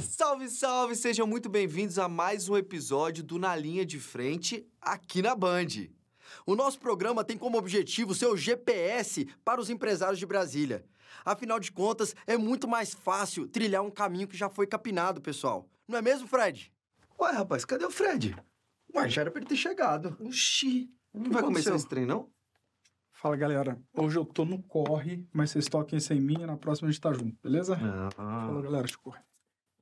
Salve, salve! Sejam muito bem-vindos a mais um episódio do Na Linha de Frente aqui na Band. O nosso programa tem como objetivo ser o GPS para os empresários de Brasília. Afinal de contas, é muito mais fácil trilhar um caminho que já foi capinado, pessoal. Não é mesmo, Fred? Ué, rapaz, cadê o Fred? Ué, já era pra ele ter chegado. Oxi. Não vai começar esse trem, não? Fala, galera. Hoje eu tô no corre, mas vocês toquem sem mim e na próxima a gente tá junto, beleza? Falou, galera, de corre.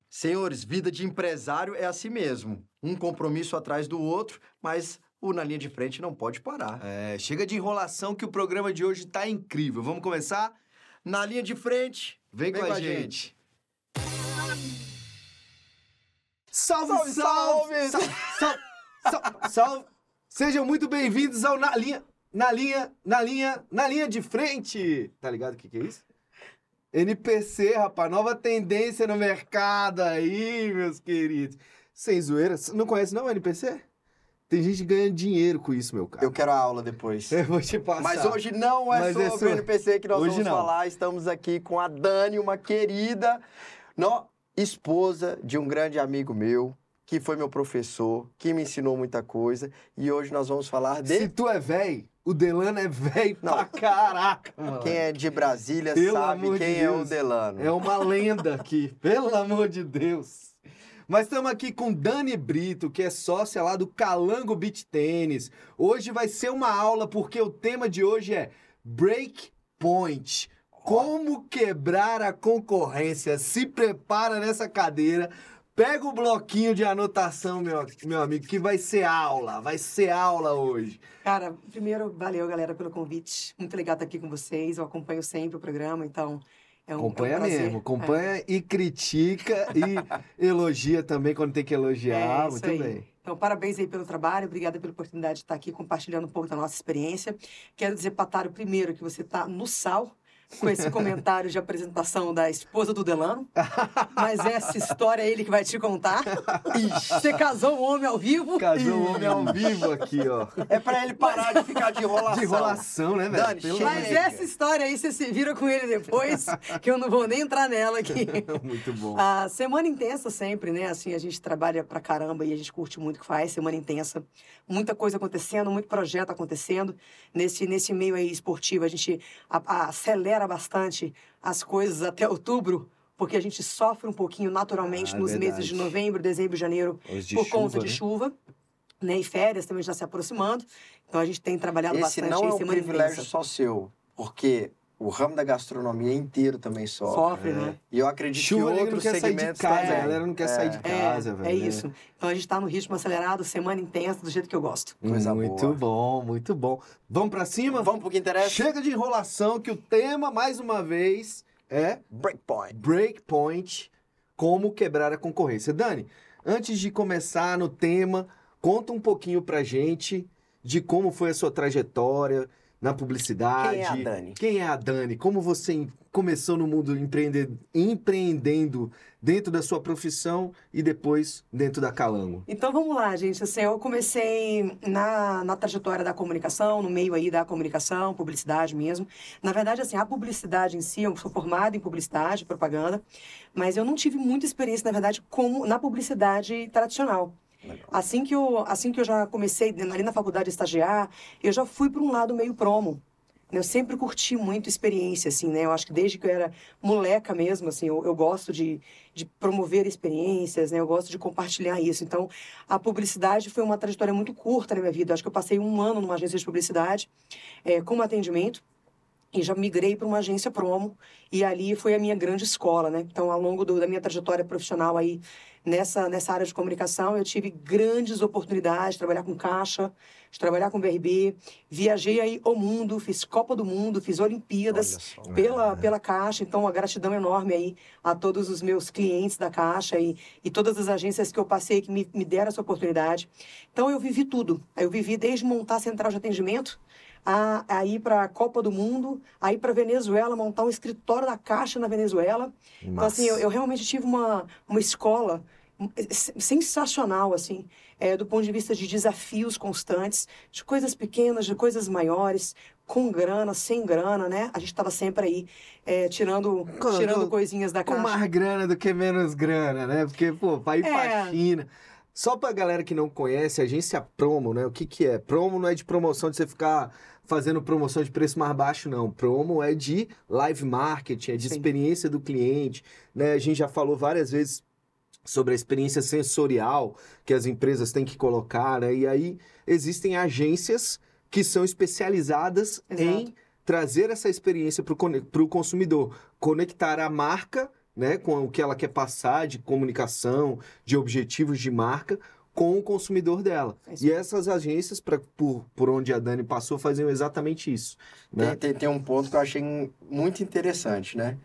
Senhores, vida de empresário é assim mesmo. Um compromisso atrás do outro, mas o Na Linha de Frente não pode parar. É, chega de enrolação que o programa de hoje tá incrível. Vamos começar? Na Linha de Frente, vem, Vem com, com a a gente. Salve, Salve, salve! salve! Salve, salve, salve! Sejam muito bem-vindos ao Na Linha, Na Linha, Na Linha, Na Linha de Frente. Tá ligado o que que é isso? NPC, rapaz, nova tendência no mercado aí, meus queridos. Sem zoeira, não conhece não o NPC? Tem gente ganhando dinheiro com isso, meu cara. Eu quero a aula depois. Eu vou te passar. Mas hoje não é Mas sobre é o sobre- NPC que nós Hoje vamos não. falar. Estamos aqui com a Dani, uma querida no, esposa de um grande amigo meu, que foi meu professor, que me ensinou muita coisa. E hoje nós vamos falar de... Se tu é véi, o Delano é véi Não. pra caraca, mano. Quem é de Brasília Pelo sabe amor de quem é o. Delano. É uma lenda aqui, pelo amor de Deus. Mas estamos aqui com Dani Brito, que é sócia lá do Calango Beach Tênis. Hoje vai ser uma aula, porque o tema de hoje é Break Point. Como quebrar a concorrência. Se prepara nessa cadeira. Pega o bloquinho de anotação, meu, meu amigo, que vai ser aula. Vai ser aula hoje. Cara, primeiro, valeu, galera, pelo convite. Muito legal estar aqui com vocês. Eu acompanho sempre o programa, então é um, Acompanha é um mesmo, acompanha e critica e elogia também quando tem que elogiar. É, Muito aí. bem. Então, parabéns aí pelo trabalho, obrigada pela oportunidade de estar aqui compartilhando um pouco da nossa experiência. Quero dizer, Pataro, primeiro, que você está no sal com esse comentário de apresentação da esposa do Delano. Mas essa história é ele que vai te contar. Você casou um homem ao vivo. Casou o homem ao vivo aqui, ó. É pra ele parar de ficar de enrolação. De enrolação, né, velho? Dani, Pelo Mas essa história aí você se vira com ele depois, que eu não vou nem entrar nela aqui. Muito bom. A semana intensa sempre, né? Assim, a gente trabalha pra caramba e a gente curte muito o que faz. Semana intensa, muita coisa acontecendo, muito projeto acontecendo. Nesse, nesse meio aí esportivo, a gente a- a- acelera bastante as coisas até outubro, porque a gente sofre um pouquinho naturalmente Ah, nos verdade. meses de novembro, dezembro, janeiro, de por conta chuva, de né? chuva. Né? E férias também já se aproximando. Então a gente tem trabalhado Esse bastante não aí, é um privilégio intensa. só seu, porque o ramo da gastronomia inteiro também sofre. Sofre, né? E eu acredito Chuva, que outros segmentos casa, também. a galera não quer sair de É, casa, é velho. né? isso. Então a gente tá no ritmo acelerado, semana intensa, do jeito que eu gosto. Coisa muito boa. bom, muito bom. Vamos pra cima? Vamos pro que interessa? Chega de enrolação, que o tema, mais uma vez, é Breakpoint. Breakpoint, como quebrar a concorrência. Dani, antes de começar no tema, conta um pouquinho pra gente de como foi a sua trajetória na publicidade. Quem é a Dani? Quem é a Dani? Como você começou no mundo empreende- empreendendo dentro da sua profissão e depois dentro da Calango? Então vamos lá, gente. Assim, eu comecei na, na trajetória da comunicação, no meio aí da comunicação, publicidade mesmo. Na verdade, assim, a publicidade em si, eu sou formada em publicidade, propaganda, mas eu não tive muita experiência, na verdade, como na publicidade tradicional. Assim que eu, assim que eu já comecei ali na faculdade a estagiar, eu já fui para um lado meio promo. Eu sempre curti muito experiência, assim, né? Eu acho que desde que eu era moleca mesmo, assim, eu, eu gosto de, de promover experiências, né? Eu gosto de compartilhar isso. Então, a publicidade foi uma trajetória muito curta na minha vida. Eu acho que eu passei um ano numa agência de publicidade, eh, como atendimento, e já migrei para uma agência promo, e ali foi a minha grande escola, né? Então, ao longo do- da minha trajetória profissional aí, nessa, nessa área de comunicação, eu tive grandes oportunidades de trabalhar com caixa, de trabalhar com BRB, viajei aí o mundo, fiz Copa do Mundo, fiz Olimpíadas só. pela, pela Caixa, então uma gratidão enorme aí a todos os meus clientes da Caixa e, e todas as agências que eu passei que me, me deram essa oportunidade. Então eu vivi tudo. Eu vivi desde montar a central de atendimento a, a ir para a Copa do Mundo, a ir para Venezuela, montar um escritório da Caixa na Venezuela. Então, assim, eu, eu realmente tive uma, uma escola sensacional, assim, é, do ponto de vista de desafios constantes, de coisas pequenas, de coisas maiores, com grana, sem grana, né? A gente estava sempre aí é, tirando, Com- tirando com- coisinhas da Com caixa. mais grana do que menos grana, né? Porque, pô, vai ir pra É. China. Só pra galera que não conhece, a agência promo, né? O que que é? Promo não é de promoção de você ficar fazendo promoção de preço mais baixo, não. Promo é de live marketing, é de Sim. experiência do cliente, né? A gente já falou várias vezes sobre a experiência sensorial que as empresas têm que colocar, né? E aí existem agências que são especializadas em Exato. trazer essa experiência para o consumidor, conectar a marca, né, com o que ela quer passar de comunicação, de objetivos de marca, com o consumidor dela. É E essas agências, pra, por, por onde a Dani passou, faziam exatamente isso. Né? Tem, tem, tem um ponto que eu achei muito interessante, né?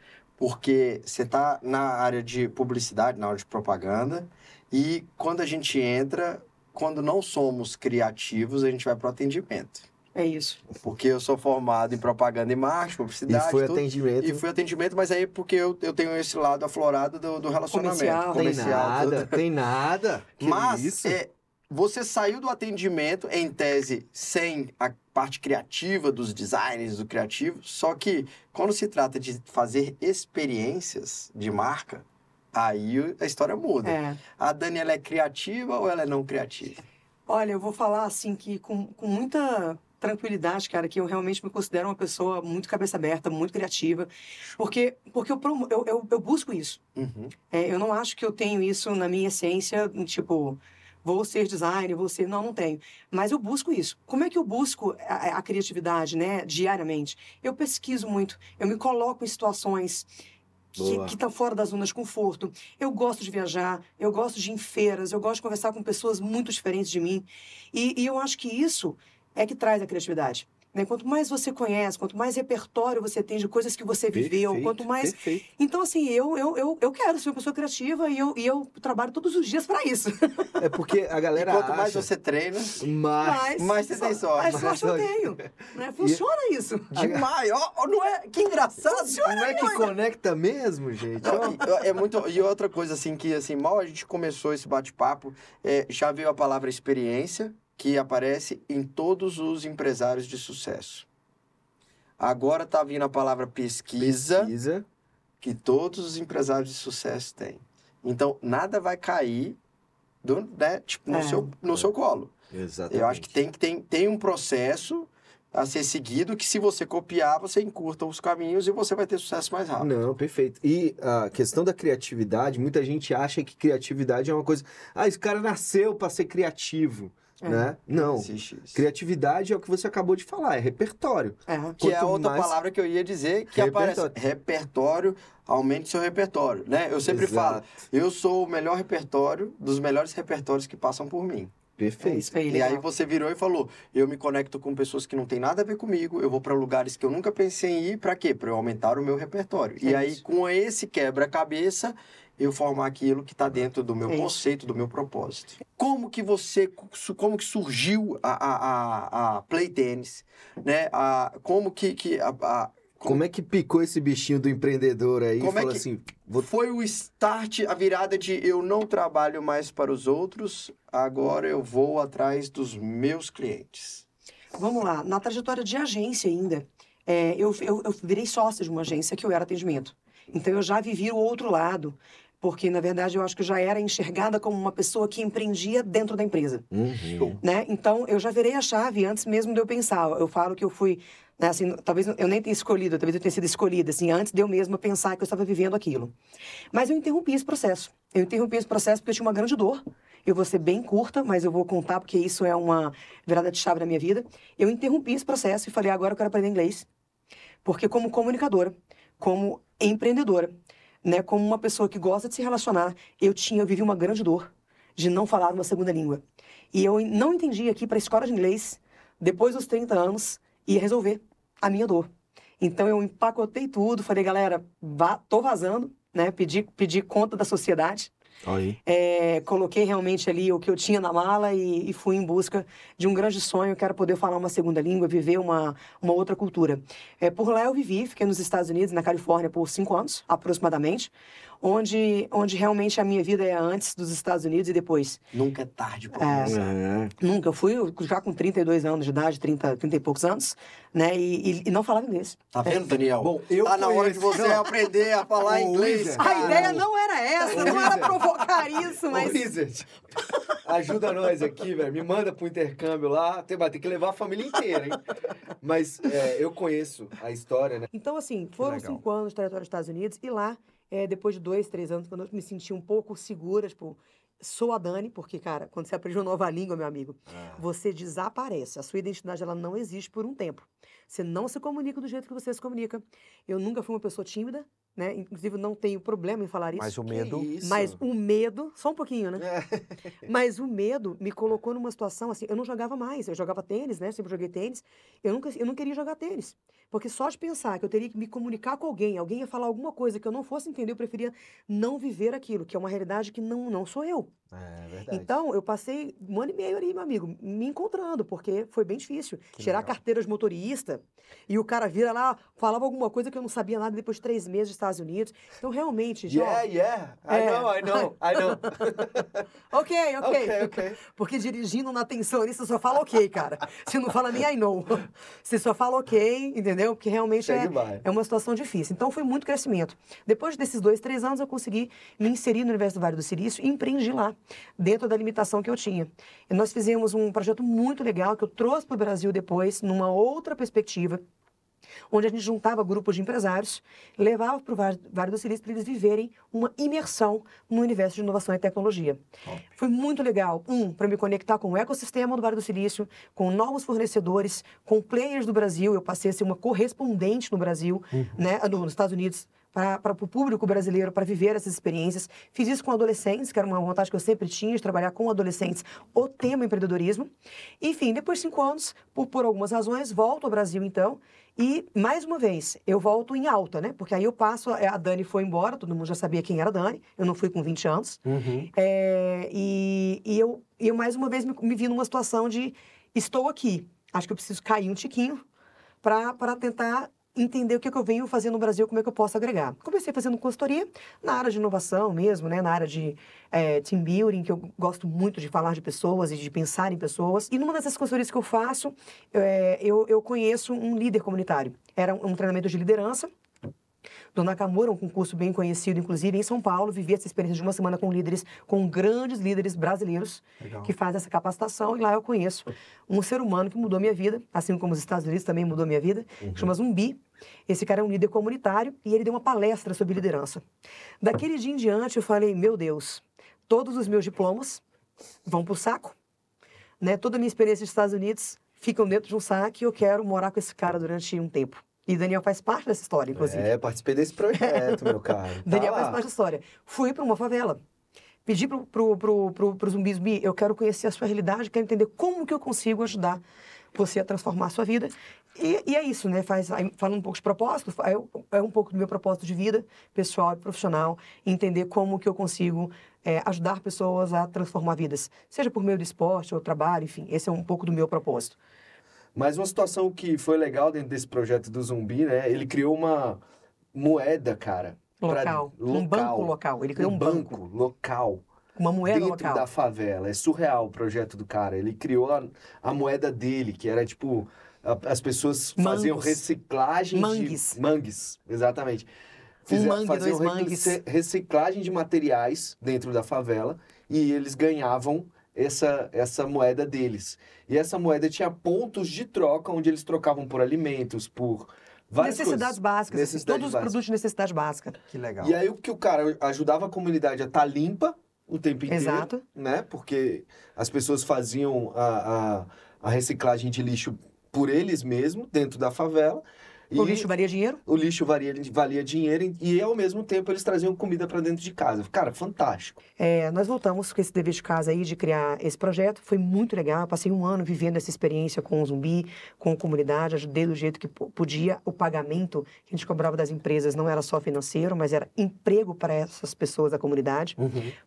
Porque você tá na área de publicidade, na área de propaganda, e quando a gente entra, quando não somos criativos, a gente vai para o atendimento. É isso. Porque eu sou formado em propaganda e marketing, E publicidade, foi tudo. atendimento. E fui atendimento, mas aí porque eu, eu tenho esse lado aflorado do, do relacionamento. Comercial. Tem comercial, nada, tudo. tem nada. Que Mas isso? é, você saiu do atendimento, em tese, sem a parte criativa dos designers, do criativo, só que quando se trata de fazer experiências de marca, aí a história muda. É. A Dani, ela é criativa ou ela é não criativa? Olha, eu vou falar assim que com, com muita tranquilidade, cara, que eu realmente me considero uma pessoa muito cabeça aberta, muito criativa, porque porque eu, promo- eu, eu, eu busco isso. Uhum. É, eu não acho que eu tenho isso na minha essência, tipo, vou ser designer, vou ser. Não, não tenho. Mas eu busco isso. Como é que eu busco a, a criatividade, né, diariamente? Eu pesquiso muito, eu me coloco em situações que estão fora da zona de conforto. Eu gosto de viajar, eu gosto de ir em feiras, eu gosto de conversar com pessoas muito diferentes de mim. E, e eu acho que isso é que traz a criatividade. Né? Quanto mais você conhece, quanto mais repertório você tem de coisas que você viveu, Perfeito, quanto mais Perfeito. então, assim, eu, eu, eu, eu quero ser uma pessoa criativa e eu, e eu trabalho todos os dias para isso. É porque a E galera quanto mais acha... você treina, mais... Mas você tem sorte. Mas sorte eu tenho. Né? Funciona isso. demais. Ó, ó, não é? Que engraçado. Não é que conecta mesmo, gente? Não, e- é muito e outra coisa assim que assim mal a gente começou esse bate-papo é, já veio a palavra experiência que aparece em todos os empresários de sucesso agora tá vindo a palavra pesquisa, pesquisa. que todos os empresários de sucesso têm então nada vai cair do, né, tipo, no, É. seu, no seu colo Exatamente. eu acho que tem, que tem, tem um processo a ser seguido que se você copiar você encurta os caminhos e você vai ter sucesso mais rápido Não, perfeito. E a questão da criatividade, muita gente acha que criatividade é uma coisa. Ah, esse cara nasceu para ser criativo, É. né? Não. Existe isso. Criatividade é o que você acabou de falar, é repertório. É. Que é Quanto outra mais- palavra que eu ia dizer, que Repertório. aparece repertório, aumente seu repertório, né? Eu sempre Exato. falo, eu sou o melhor repertório dos melhores repertórios que passam por mim. É Perfeito. aí, E aí você virou e falou, eu me conecto com pessoas que não têm nada a ver comigo, eu vou para lugares que eu nunca pensei em ir, para quê? Para eu aumentar o meu repertório. e É aí isso. com esse quebra-cabeça, eu formar aquilo que está dentro do meu É conceito, do meu propósito. Como que você, como que surgiu a, a, a, a Play Tennis, né? A, como que, que a, a- Como é que picou esse bichinho do empreendedor aí? Como é falou que- assim, vou... Foi o start, a virada de eu não trabalho mais para os outros, agora eu vou atrás dos meus clientes. Vamos lá, na trajetória de agência ainda, é, eu, eu, eu virei sócia de uma agência que eu era atendimento. Então eu já vivi o outro lado, porque na verdade eu acho que eu já era enxergada como uma pessoa que empreendia dentro da empresa. Uhum. né? Então, eu já virei a chave antes mesmo de eu pensar. Eu falo que eu fui, né, assim, talvez eu nem tenha escolhido, talvez eu tenha sido escolhida, assim, antes de eu mesma pensar que eu estava vivendo aquilo. Mas eu interrompi esse processo. Eu interrompi esse processo porque eu tinha uma grande dor. Eu vou ser bem curta, mas eu vou contar porque isso é uma virada de chave na minha vida. Eu interrompi esse processo e falei, agora eu quero aprender inglês. Porque como comunicadora, como empreendedora, né, como uma pessoa que gosta de se relacionar, eu tinha, eu vivi uma grande dor de não falar uma segunda língua. E eu não entendia que para a escola de inglês, depois dos 30 anos, ia resolver a minha dor. Então eu empacotei tudo, falei, galera, vá, tô vazando, né? Pedi, pedi conta da sociedade. É, coloquei realmente ali o que eu tinha na mala e, e fui em busca de um grande sonho, que era poder falar uma segunda língua, viver uma, uma outra cultura. É, por lá eu vivi, fiquei nos Estados Unidos, na Califórnia, por cinco anos, aproximadamente, onde, onde realmente a minha vida é antes dos Estados Unidos e depois. Nunca é tarde pra É. começar. É. Nunca, eu fui já com 32 anos de idade, 30, 30 e poucos anos, né, e, e- e não falava inglês. Tá vendo, Daniel? Bom, eu tá na hora de você Não. aprender a falar Ô, inglês, Wizard. A cara. ideia não era essa, não era provocar isso, mas... Wizard, ajuda nós aqui, velho. Me manda pro intercâmbio lá. Tem, vai ter que levar a família inteira, hein? Mas é, eu conheço a história, né? Então, assim, foram cinco anos de trajetória dos Estados Unidos e lá, é, depois de dois, três anos, quando eu me senti um pouco segura, tipo, sou a Dani, porque, cara, quando você aprende uma nova língua, meu amigo, você desaparece. A sua identidade, ela não existe por um tempo. Você não se comunica do jeito que você se comunica. Eu nunca fui uma pessoa tímida, né? Inclusive, não tenho problema em falar isso. Mas o Que medo... isso? Mas o medo, só um pouquinho, né? É. Mas o medo me colocou numa situação assim, eu não jogava mais, eu jogava tênis, né? Sempre joguei tênis. Eu nunca eu não queria jogar tênis, porque só de pensar que eu teria que me comunicar com alguém, alguém ia falar alguma coisa que eu não fosse entender, eu preferia não viver aquilo, que é uma realidade que não não sou eu. É verdade. Então, eu passei um ano e meio ali, meu amigo, me encontrando, porque foi bem difícil. Tirar a legal. carteira de motorista e o cara vira lá, falava alguma coisa que eu não sabia nada depois de três meses Estados Unidos. Então, realmente, já. Yeah, yeah. I É. know, I know, I know. Ok, ok. ok, ok. Porque dirigindo na tensionista só fala ok, cara. Você não fala nem I know. Você só fala ok, entendeu? Porque realmente é, vai. é uma situação difícil. Então foi muito crescimento. Depois desses dois, três anos, eu consegui me inserir no universo do Vale do Silício e empreendi lá, dentro da limitação que eu tinha. E nós fizemos um projeto muito legal que eu trouxe para o Brasil depois, numa outra perspectiva onde a gente juntava grupos de empresários, levava para o Vale do Silício para eles viverem uma imersão no universo de inovação e tecnologia. Foi muito legal, um, para me conectar com o ecossistema do Vale do Silício, com novos fornecedores, com players do Brasil, eu passei a ser uma correspondente no Brasil, né, no- nos Estados Unidos, para o público brasileiro, para viver essas experiências. Fiz isso com adolescentes, que era uma vontade que eu sempre tinha, de trabalhar com adolescentes o tema empreendedorismo. Enfim, depois de cinco anos, por, por algumas razões, volto ao Brasil, então, e, mais uma vez, eu volto em alta, né? Porque aí eu passo, a a Dani foi embora, todo mundo já sabia quem era a Dani, eu não fui com 20 anos. Uhum. É, e, e eu, eu, mais uma vez, me, me vi numa situação de estou aqui, acho que eu preciso cair um tiquinho para tentar entender o que, que eu venho fazer no Brasil, como é que eu posso agregar. Comecei fazendo consultoria na área de inovação mesmo, né? na área de é, team building, que eu gosto muito de falar de pessoas e de pensar em pessoas. E numa dessas consultorias que eu faço, é, eu, eu conheço um líder comunitário. Era um, um treinamento de liderança, do Nakamura, um concurso bem conhecido, inclusive, em São Paulo. Vivi essa experiência de uma semana com líderes, com grandes líderes brasileiros Legal. que fazem essa capacitação. E lá eu conheço um ser humano que mudou minha vida, assim como os Estados Unidos também mudou minha vida, que chama Zumbi. Esse cara é um líder comunitário e ele deu uma palestra sobre liderança. Daquele dia em diante, eu falei: meu Deus, todos os meus diplomas vão pro saco, né? Toda a minha experiência nos Estados Unidos ficam dentro de um saco e eu quero morar com esse cara durante um tempo. E Daniel faz parte dessa história, inclusive. É, participei desse projeto, meu caro. Tá Daniel faz lá. parte da história. Fui para uma favela. Pedi pro, pro, pro, pro, pro zumbi, zumbi, eu quero conhecer a sua realidade, quero entender como que eu consigo ajudar você a transformar a sua vida. E, e é isso, né? Faz, falando um pouco de propósito, é, é um pouco do meu propósito de vida, pessoal e profissional, entender como que eu consigo é, ajudar pessoas a transformar vidas. Seja por meio do esporte ou trabalho, enfim, esse é um pouco do meu propósito. Mas uma situação que foi legal dentro desse projeto do zumbi, né? Ele criou uma moeda, cara. pra- Local. Um banco local. Ele criou um banco. local. Uma moeda dentro local. da favela. É surreal o projeto do cara. Ele criou a, a moeda dele, que era tipo. a- as pessoas faziam reciclagem Mangues. de. Mangues, exatamente. Um mangue, faziam dois mangues. recicla- reciclagem de materiais dentro da favela e eles ganhavam essa, essa moeda deles. E essa moeda tinha pontos de troca onde eles trocavam por alimentos, por várias Necessidades coisas. básicas. assim, Necessidades todos os produtos de necessidade básica. Que legal. E aí o que o cara ajudava a comunidade a estar limpa o tempo inteiro, Exato. né? Porque as pessoas faziam a, a, a reciclagem de lixo por eles mesmos, dentro da favela. O E lixo valia dinheiro? o lixo valia, valia dinheiro e ao mesmo tempo eles traziam comida pra dentro de casa. Cara, fantástico. É, nós voltamos com esse dever de casa aí de criar esse projeto. Foi muito legal. Eu passei um ano vivendo essa experiência com o zumbi, com a comunidade, ajudei do jeito que podia. O pagamento que a gente cobrava das empresas não era só financeiro, mas era emprego para essas pessoas da comunidade.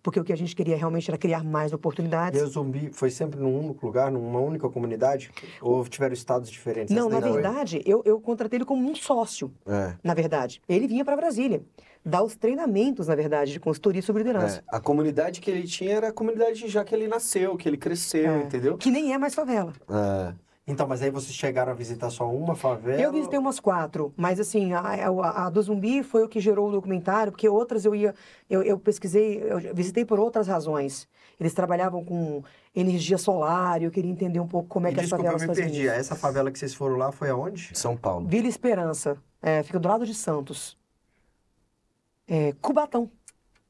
Porque o que a gente queria realmente era criar mais E oportunidades. o zumbi foi sempre num único lugar, numa única comunidade? Ou tiveram estados diferentes? Não, na foi. verdade, eu, eu contratei ele como um sócio, É. na verdade. Ele vinha para Brasília, dar os treinamentos, na verdade, de consultoria sobre liderança. É, a comunidade que ele tinha era a comunidade já que ele nasceu, que ele cresceu, É. entendeu? Que nem é mais favela. É. Então, mas aí vocês chegaram a visitar só uma favela? Eu visitei umas quatro, mas assim, a, a- a do zumbi foi o que gerou o documentário, porque outras eu ia, eu, eu pesquisei, eu visitei por outras razões. Eles trabalhavam com energia solar e eu queria entender um pouco como é E que as desculpa, eu favelas me faziam perdi. isso. Essa favela que vocês foram lá foi aonde? São Paulo. Vila Esperança, é, fica do lado de Santos. É, Cubatão.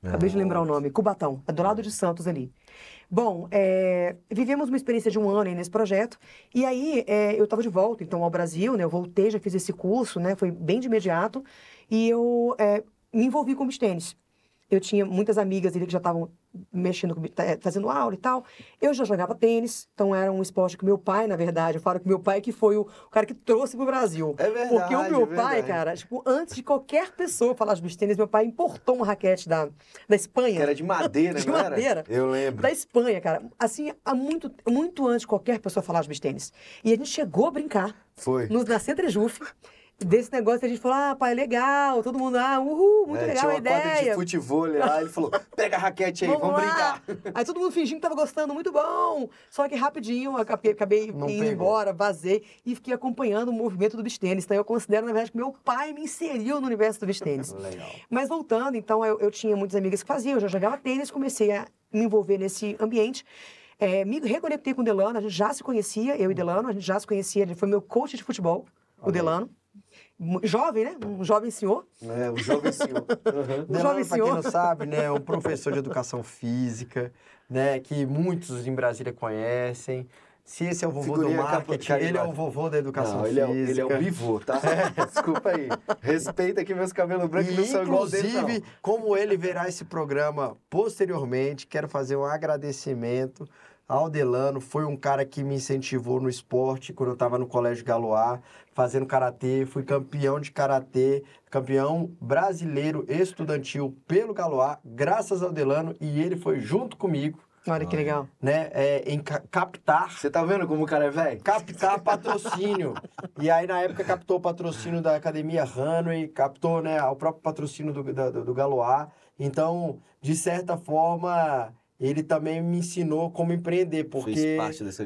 Acabei de lembrar o nome, Cubatão, é do lado de Santos ali. Bom, é, vivemos uma experiência de um ano nesse projeto, e aí é, eu estava de volta, então, ao Brasil, né, eu voltei, já fiz esse curso, né, foi bem de imediato, e eu é, me envolvi com beach tênis. Eu tinha muitas amigas ali que já estavam mexendo, com, eh, fazendo aula e tal. Eu já jogava tênis, então era um esporte que meu pai, na verdade, eu falo que meu pai que foi o, cara que trouxe pro Brasil. É verdade, Porque o meu é pai, cara, tipo, antes de qualquer pessoa falar de beach tênis, meu pai importou uma raquete da, da Espanha. Que era de madeira, De madeira. Eu lembro. Da Espanha, cara. Assim, há muito, muito antes de qualquer pessoa falar de beach tênis. E a gente chegou a brincar Foi. no, na Centrejuf. Desse negócio, a gente falou, ah, pai, legal. Todo mundo, ah, uhul, muito É, legal tinha a uma quadra de ideia. futebol lá, ele falou, pega a raquete aí, vamos, lá. brincar. Aí todo mundo fingindo que tava gostando, muito bom. Só que rapidinho, eu acabei, acabei Não indo pegou. embora, vazei e fiquei acompanhando o movimento do beach tênis. Então eu considero, na verdade, que meu pai me inseriu no universo do beach tênis. Legal. Mas voltando, então, eu, eu tinha muitas amigas que faziam, eu já jogava tênis, comecei a me envolver nesse ambiente. É, me reconectei com o Delano, a gente já se conhecia, eu e Delano, a gente já se conhecia, ele foi meu coach de futebol, o Delano. Jovem, né? Um jovem senhor. É, o jovem senhor. Uhum. Um jovem pra quem senhor. não sabe, né, é um professor de educação física, né, que muitos em Brasília conhecem. Se esse é o vovô Figurinha do marketing, ele é o vovô da educação Não, ele é, o- física. ele é o bivô, tá? Desculpa aí. Respeita que meus cabelos brancos E, não são igual dele, não. inclusive, como ele verá esse programa posteriormente, quero fazer um agradecimento ao Delano. Foi um cara que me incentivou no esporte quando eu estava no Colégio Galoá, fazendo karatê. Fui campeão de karatê, campeão brasileiro estudantil pelo Galoá, graças ao Delano. E ele foi junto comigo, Olha que legal. né, é, em ca- captar Você tá vendo como o cara é velho? captar patrocínio. e aí, na época, captou o patrocínio da Academia Hanway, captou né, o próprio patrocínio do, do, do Galoá. Então, de certa forma, ele também me ensinou como empreender, porque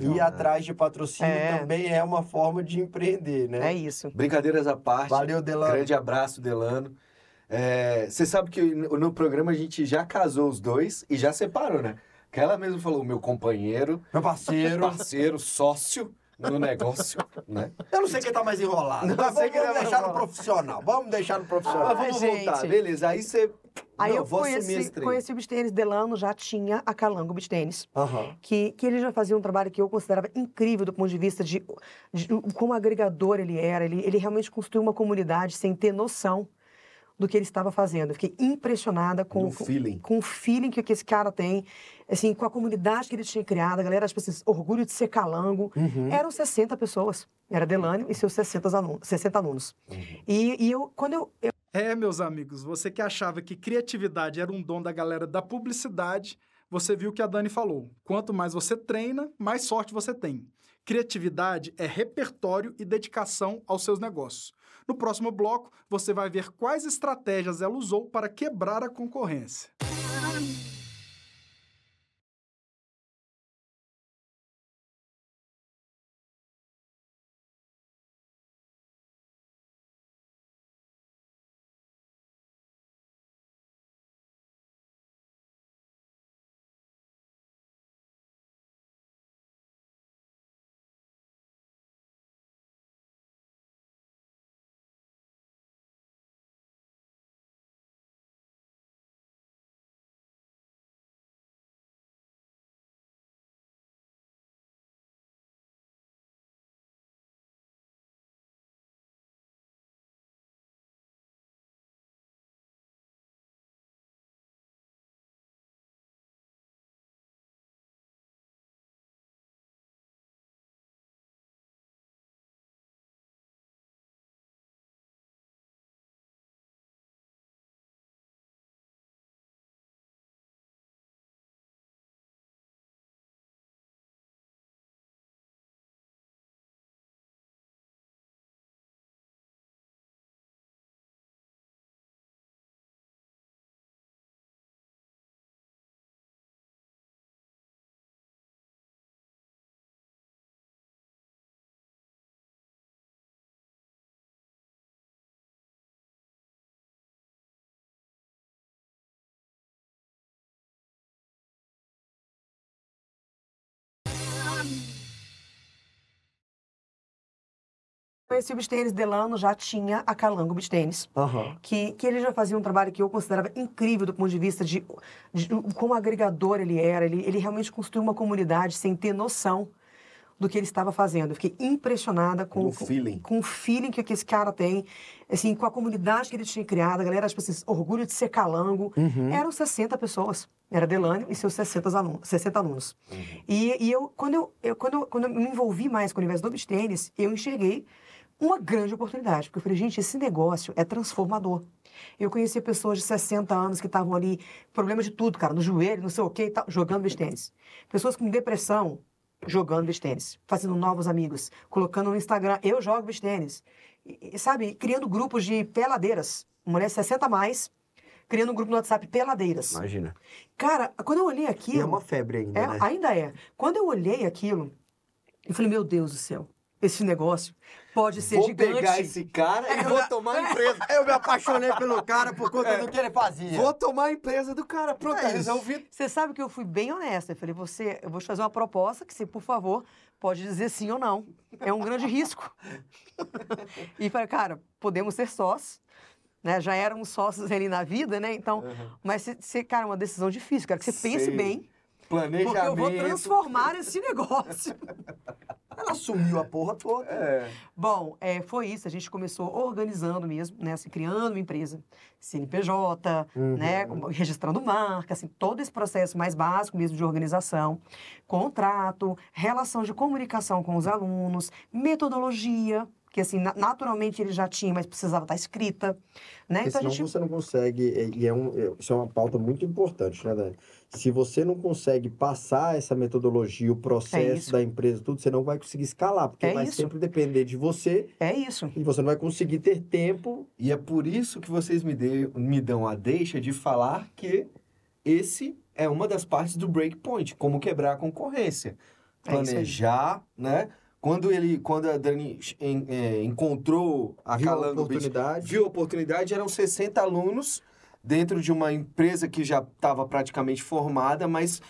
ir atrás de patrocínio É. também é uma forma de empreender, né? É isso. Brincadeiras à parte. Valeu, Delano. Grande abraço, Delano. É, Você sabe que no programa a gente já casou os dois e já separou, né? Que ela mesmo falou, meu companheiro, Meu parceiro. parceiro, sócio no negócio, né? Eu não sei quem tá mais enrolado. Não mas sei vamos, quem tá vamos mais deixar no profissional. Vamos deixar no profissional. Mas Ai, vamos gente. voltar, beleza. Aí você... Aí Não, eu conheci, conheci o beach tênis. Delano já tinha a Calango Beach Tênis. Aham. que, que ele já fazia um trabalho que eu considerava incrível do ponto de vista de, de como agregador ele era. Ele, ele realmente construiu uma comunidade sem ter noção do que ele estava fazendo. Eu fiquei impressionada com, No feeling. com o feeling que, que esse cara tem, assim, com a comunidade que ele tinha criado. A galera, tipo assim, orgulho de ser calango. Uhum. Eram 60 pessoas. Era Delânio e seus 60 alunos. 60 alunos. E, e eu, quando eu, eu É, meus amigos, você que achava que criatividade era um dom da galera da publicidade, você viu o que a Dani falou. Quanto mais você treina, mais sorte você tem. Criatividade é repertório e dedicação aos seus negócios. No próximo bloco, você vai ver quais estratégias ela usou para quebrar a concorrência. Conheci o beach tênis, Delano já tinha a Calango Beach Tênis. Aham. que, que ele já fazia um trabalho que eu considerava incrível do ponto de vista de, de como agregador ele era. Ele, ele realmente construiu uma comunidade sem ter noção do que ele estava fazendo. Eu fiquei impressionada com, Do feeling. com o feeling que, que esse cara tem, assim, com a comunidade que ele tinha criado. A galera, tipo assim, orgulho de ser calango. Uhum. Eram 60 pessoas. Era Delane e seus 60 alunos. 60 alunos. E, e eu, quando eu, eu- quando eu, quando eu me envolvi mais com o universo do beach tênis, eu enxerguei uma grande oportunidade. Porque eu falei, gente, esse negócio é transformador. Eu conheci pessoas de 60 anos que estavam ali, problema de tudo, cara, no joelho, não sei o quê, e tal, jogando beach tênis. Pessoas com depressão, jogando beach tênis, fazendo novos amigos, colocando no Instagram, eu jogo beach tênis. E, e, sabe, criando grupos de peladeiras. Mulher 60 a mais, criando um grupo no WhatsApp, peladeiras. Imagina. Cara, quando eu olhei E aquilo... é uma febre ainda, É, né? Ainda é. Quando eu olhei aquilo, eu falei, meu Deus do céu, esse negócio pode ser Vou gigante. pegar esse cara e vou tomar a empresa. Eu me apaixonei pelo cara por conta do que ele fazia. Vou tomar a empresa do cara. Pronto, É tá resolvido. Você sabe que eu fui bem honesta. Eu falei, você, eu vou te fazer uma proposta que você, por favor, pode dizer sim ou não. É um grande risco. e falei, cara, podemos ser sócios. Né? Já éramos sócios ali na vida, né? Então, mas, você- você, cara, é uma decisão difícil. Quero que você pense Sei. bem, Planejamento. porque eu vou transformar esse negócio. Ela assumiu a porra toda. É. Bom, é, foi isso. A gente começou organizando mesmo, né? Assim, criando uma empresa. CNPJ, né? Registrando marca, assim, todo esse processo mais básico mesmo de organização. Contrato, relação de comunicação com os alunos, metodologia, que assim, na- naturalmente ele já tinha, mas precisava estar escrita, né? Porque Então a senão gente... você não consegue, e- e é um, é- isso é uma pauta muito importante, né, Dani? Se você não consegue passar essa metodologia, o É processo isso. da empresa, tudo, você não vai conseguir escalar, porque É vai isso. sempre depender de você É isso. e você não vai conseguir ter tempo. E é por isso que vocês me, dê- me dão a deixa de falar que esse é uma das partes do breakpoint, como quebrar a concorrência. É. Planejar, né? Quando ele, quando a Dani en- é, encontrou a Viu a Calango Beach, oportunidade. viu a oportunidade, eram 60 alunos dentro de uma empresa que já estava praticamente formada, mas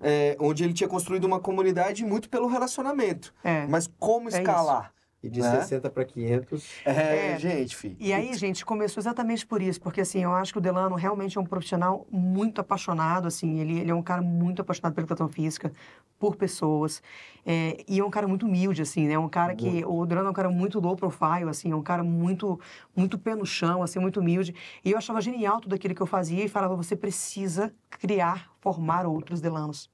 é, onde ele tinha construído uma comunidade muito pelo relacionamento. É. Mas como isso. E de Né? 60 para 500. É, É. gente, filho. E aí, gente, começou exatamente por isso, porque assim, eu acho que o Delano realmente é um profissional muito apaixonado, assim, ele, ele é um cara muito apaixonado pela educação física, por pessoas, é, e é um cara muito humilde, assim, né? Um cara que, o Delano é um cara muito low profile, assim, é um cara muito, muito pé no chão, assim, muito humilde, e eu achava genial tudo aquilo que eu fazia e falava, você precisa criar, formar outros Delanos.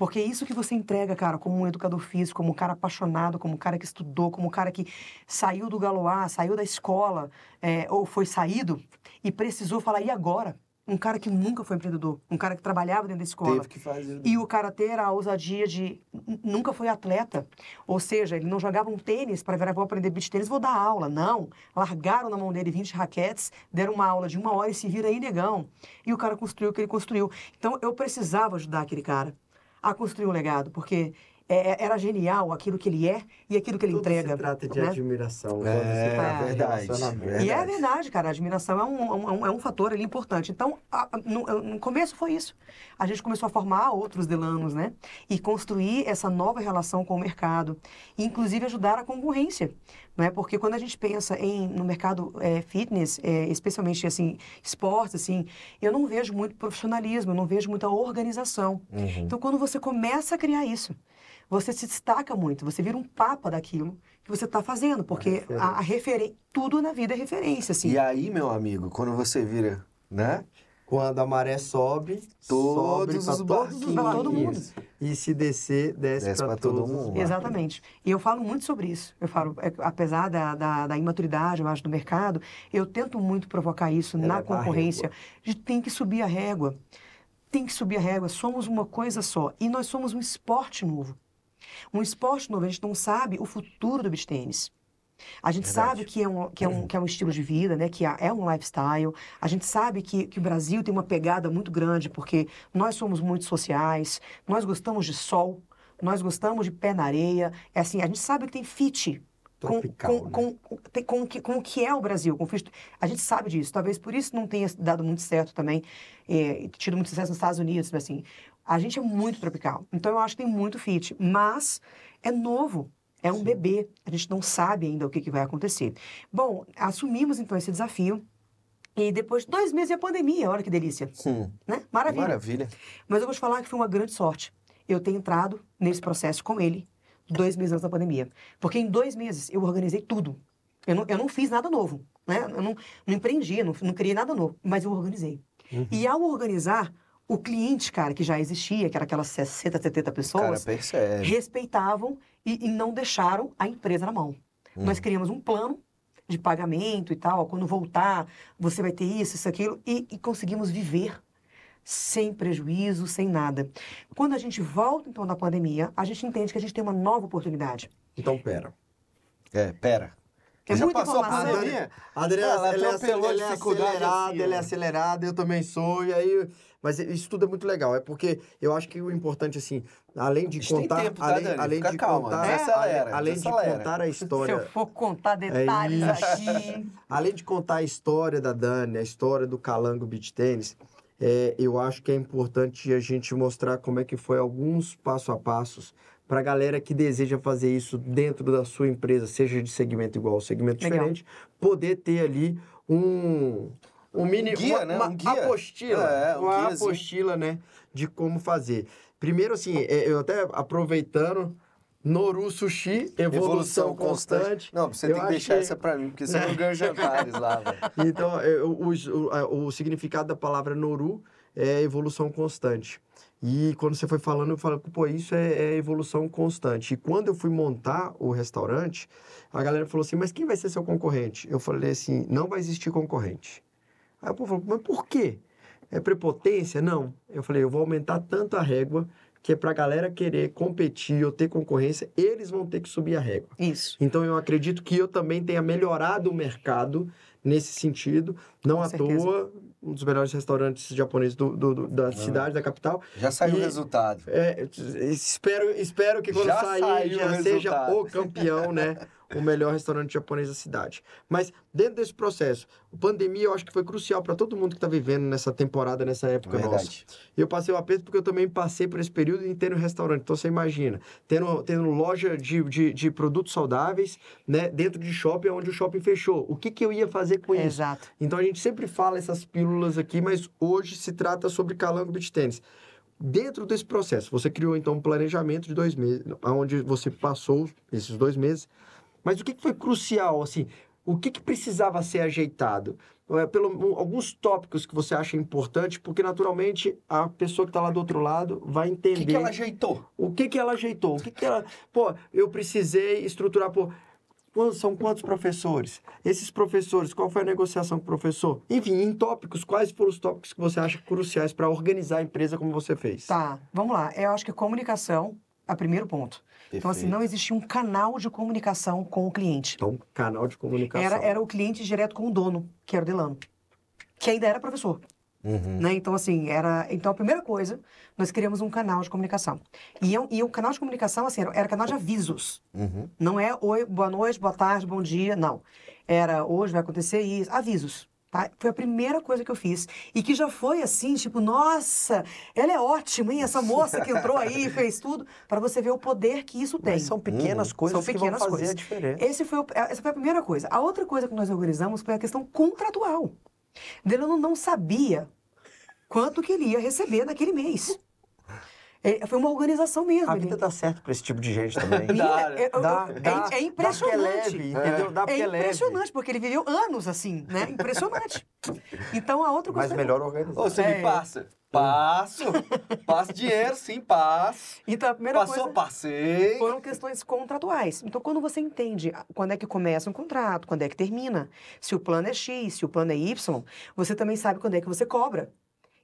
Porque é isso que você entrega, cara, como um educador físico, como um cara apaixonado, como um cara que estudou, como um cara que saiu do Galois, saiu da escola, é, ou foi saído e precisou falar, e agora? Um cara que nunca foi empreendedor, um cara que trabalhava dentro da escola. Teve que fazer. E o cara ter a ousadia de nunca foi atleta, ou seja, ele não jogava um tênis para virar, vou aprender beach tênis, vou dar aula. Não, largaram na mão dele 20 raquetes, deram uma aula de uma hora e se vira aí, negão. E o cara construiu o que ele construiu. Então eu precisava ajudar aquele cara a construir um legado, porque é, é- era genial aquilo que ele é e aquilo que ele Tudo entrega. se trata de né? admiração. É, se trata de verdade, relacionamento. E é Verdade. verdade, cara. A admiração é um, é um, é um fator ali importante. Então, a- no, no começo foi isso. A gente começou a formar outros Delanos, né? E construir essa nova relação com o mercado. E, inclusive, ajudar a concorrência. Né? Porque quando a gente pensa em, no mercado eh, fitness, especialmente, assim, esportes, assim, eu não vejo muito profissionalismo, eu não vejo muita organização. Então, quando você começa a criar isso, você se destaca muito, você vira um papa daquilo que você está fazendo, porque a, a referen- tudo na vida é referência, assim. E aí, meu amigo, quando você vira, né? Quando a maré sobe, sobe Todos pra os todos barquinhos. Pra todo mundo. E se descer, desce, Desce para todo mundo. Exatamente. E eu falo muito sobre isso. Eu falo, é, apesar da, da, da imaturidade, eu acho, do mercado, eu tento muito provocar isso na Elevar a concorrência. Gente tem que subir a régua. Tem que subir a régua. Somos uma coisa só. E nós somos um esporte novo. Um esporte novo. A gente não sabe o futuro do beach tênis. A gente sabe que é, um, que, é um, que é um estilo de vida, né? que é é um lifestyle. A gente sabe que, que o Brasil tem uma pegada muito grande, porque nós somos muito sociais, nós gostamos de sol, nós gostamos de pé na areia. É assim, a gente sabe que tem fit com, Tropical, com, né? com, com, com, o que- com o que é o Brasil. Com fit- a gente sabe disso. Talvez por isso não tenha dado muito certo também, é, tido muito sucesso nos Estados Unidos, mas assim, a gente é muito tropical. Então eu acho que tem muito fit, mas é novo. É um bebê, a gente não sabe ainda o que, que vai acontecer. Bom, assumimos então esse desafio. E depois, dois meses e a pandemia, olha que delícia, Hum, né? Maravilha. maravilha. Mas eu vou te falar que foi uma grande sorte eu ter entrado nesse processo com ele dois meses antes da pandemia. Porque em dois meses eu organizei tudo. Eu não, eu não fiz nada novo, né? Eu não, não empreendi, não, não criei nada novo, mas eu organizei. E ao organizar, o cliente, cara, que já existia, que era aquelas 60, 70 O cara pessoas, respeitavam e, e não deixaram a empresa na mão. Nós Hum. criamos um plano de pagamento e tal. Quando voltar, você vai ter isso, isso, aquilo. E, e conseguimos viver sem prejuízo, sem nada. Quando a gente volta, então, da pandemia, a gente entende que a gente tem uma nova oportunidade. Então, pera. É, pera. É Já muita passou informação. pandemia? A Adriana, Ela ela, é, atropelou a ela é acelerada, assim, ela é acelerada, eu também sou, e aí... Mas isso tudo é muito legal, é porque eu acho que o importante, assim, além de contar... tempo, tá, além, Dani? além Fica de calma, contar, desacelera, além, além de contar a Se história... eu for contar detalhes isso. aqui. Além de contar a história da Dani, a história do Calango Beach Tênis, é, eu acho que é importante a gente mostrar como é que foi alguns passo a passos para a galera que deseja fazer isso dentro da sua empresa, seja de segmento igual ou segmento Legal. diferente, poder ter ali um um mini guia, uma, né? uma Um guia. apostila, É, um uma guiazinho. apostila, né, de como fazer. Primeiro assim, é, eu até aproveitando Noru Sushi, evolução, constante. Não, você Eu tem que deixar que- essa pra mim, porque você não ganha jantares lá, velho. Então, é, o, o, o significado da palavra Noru é evolução constante. E quando você foi falando, eu falei, pô, isso é, é evolução constante. E quando eu fui montar o restaurante, a galera falou assim, mas quem vai ser seu concorrente? Eu falei assim, não vai existir concorrente. Aí o povo falou, mas por quê? É prepotência? Não. Eu falei, eu vou aumentar tanto a régua que é pra galera querer competir ou ter concorrência, eles vão ter que subir a régua. Isso. Então eu acredito que eu também tenha melhorado o mercado nesse sentido. Não Com à certeza. toa, um dos melhores restaurantes japoneses do, do- do- da cidade, da capital. Já saiu o E- resultado. É, espero, espero que quando Já sair já o seja resultado. o campeão, né? O melhor restaurante japonês da cidade. Mas dentro desse processo, a pandemia eu acho que foi crucial para todo mundo que está vivendo nessa temporada, nessa época nossa. Verdade. Eu passei o aperto porque eu também passei por esse período em ter um restaurante. Então você imagina, tendo, tendo loja de, de, de produtos saudáveis, né, dentro de shopping, onde o shopping fechou. O que, que eu ia fazer com isso? Exato. Então a gente sempre fala essas pílulas aqui, mas hoje se trata sobre Calango Beach Tênis. Dentro desse processo, você criou então um planejamento de dois meses, onde você passou esses dois meses. Mas o que, foi crucial, assim? O que, que precisava ser ajeitado? É, pelo, alguns tópicos que você acha importante, porque naturalmente a pessoa que está lá do outro lado vai O entender que, que ela ajeitou? o que que ela ajeitou? O que que ela... Pô, eu precisei estruturar, pô... quantos- São quantos professores? Esses professores, qual foi a negociação com o professor? Enfim, em tópicos, quais foram os tópicos que você acha cruciais para organizar a empresa como você fez? Tá, vamos lá. Eu acho que comunicação é o primeiro ponto. Então, assim, Perfeito. não existia um canal de comunicação com o cliente. Então, canal de comunicação. Era, era o cliente direto com o dono, que era o Delano. Que ainda era professor. Uhum. Né? Então, assim, era... Então, a primeira coisa, nós criamos um canal de comunicação. E, eu- e o canal de comunicação, assim, era, era canal de avisos. Uhum. Não é oi, boa noite, boa tarde, bom dia, não. Era hoje vai acontecer isso, avisos. Tá? Foi a primeira coisa que eu fiz. E que já foi assim, tipo, nossa, ela é ótima, hein? Essa moça que entrou aí e fez tudo, para você ver o poder que isso tem. Mas são pequenas Uhum. coisas São que pequenas vão fazer coisas. a diferença. Esse foi essa foi a primeira coisa. A outra coisa que nós organizamos foi a questão contratual. Delano não sabia quanto que ele ia receber naquele mês. É, foi uma organização mesmo. A ele- vida dá certo para esse tipo de gente também. É- eu- Dá, eu- dá, é, é impressionante. Dá porque é leve, entendeu? Dá É porque é leve. impressionante, porque ele viveu anos assim, né? Impressionante. Então, a outra coisa... Mas melhor organizar. Ô, você É. me passa? Passo. Passo dinheiro, sim, passo. Então, a primeira Passou, coisa... passei. Foram questões contratuais. Então, quando você entende quando é que começa um contrato, quando é que termina, se o plano é X, se o plano é Y, você também sabe quando é que você cobra.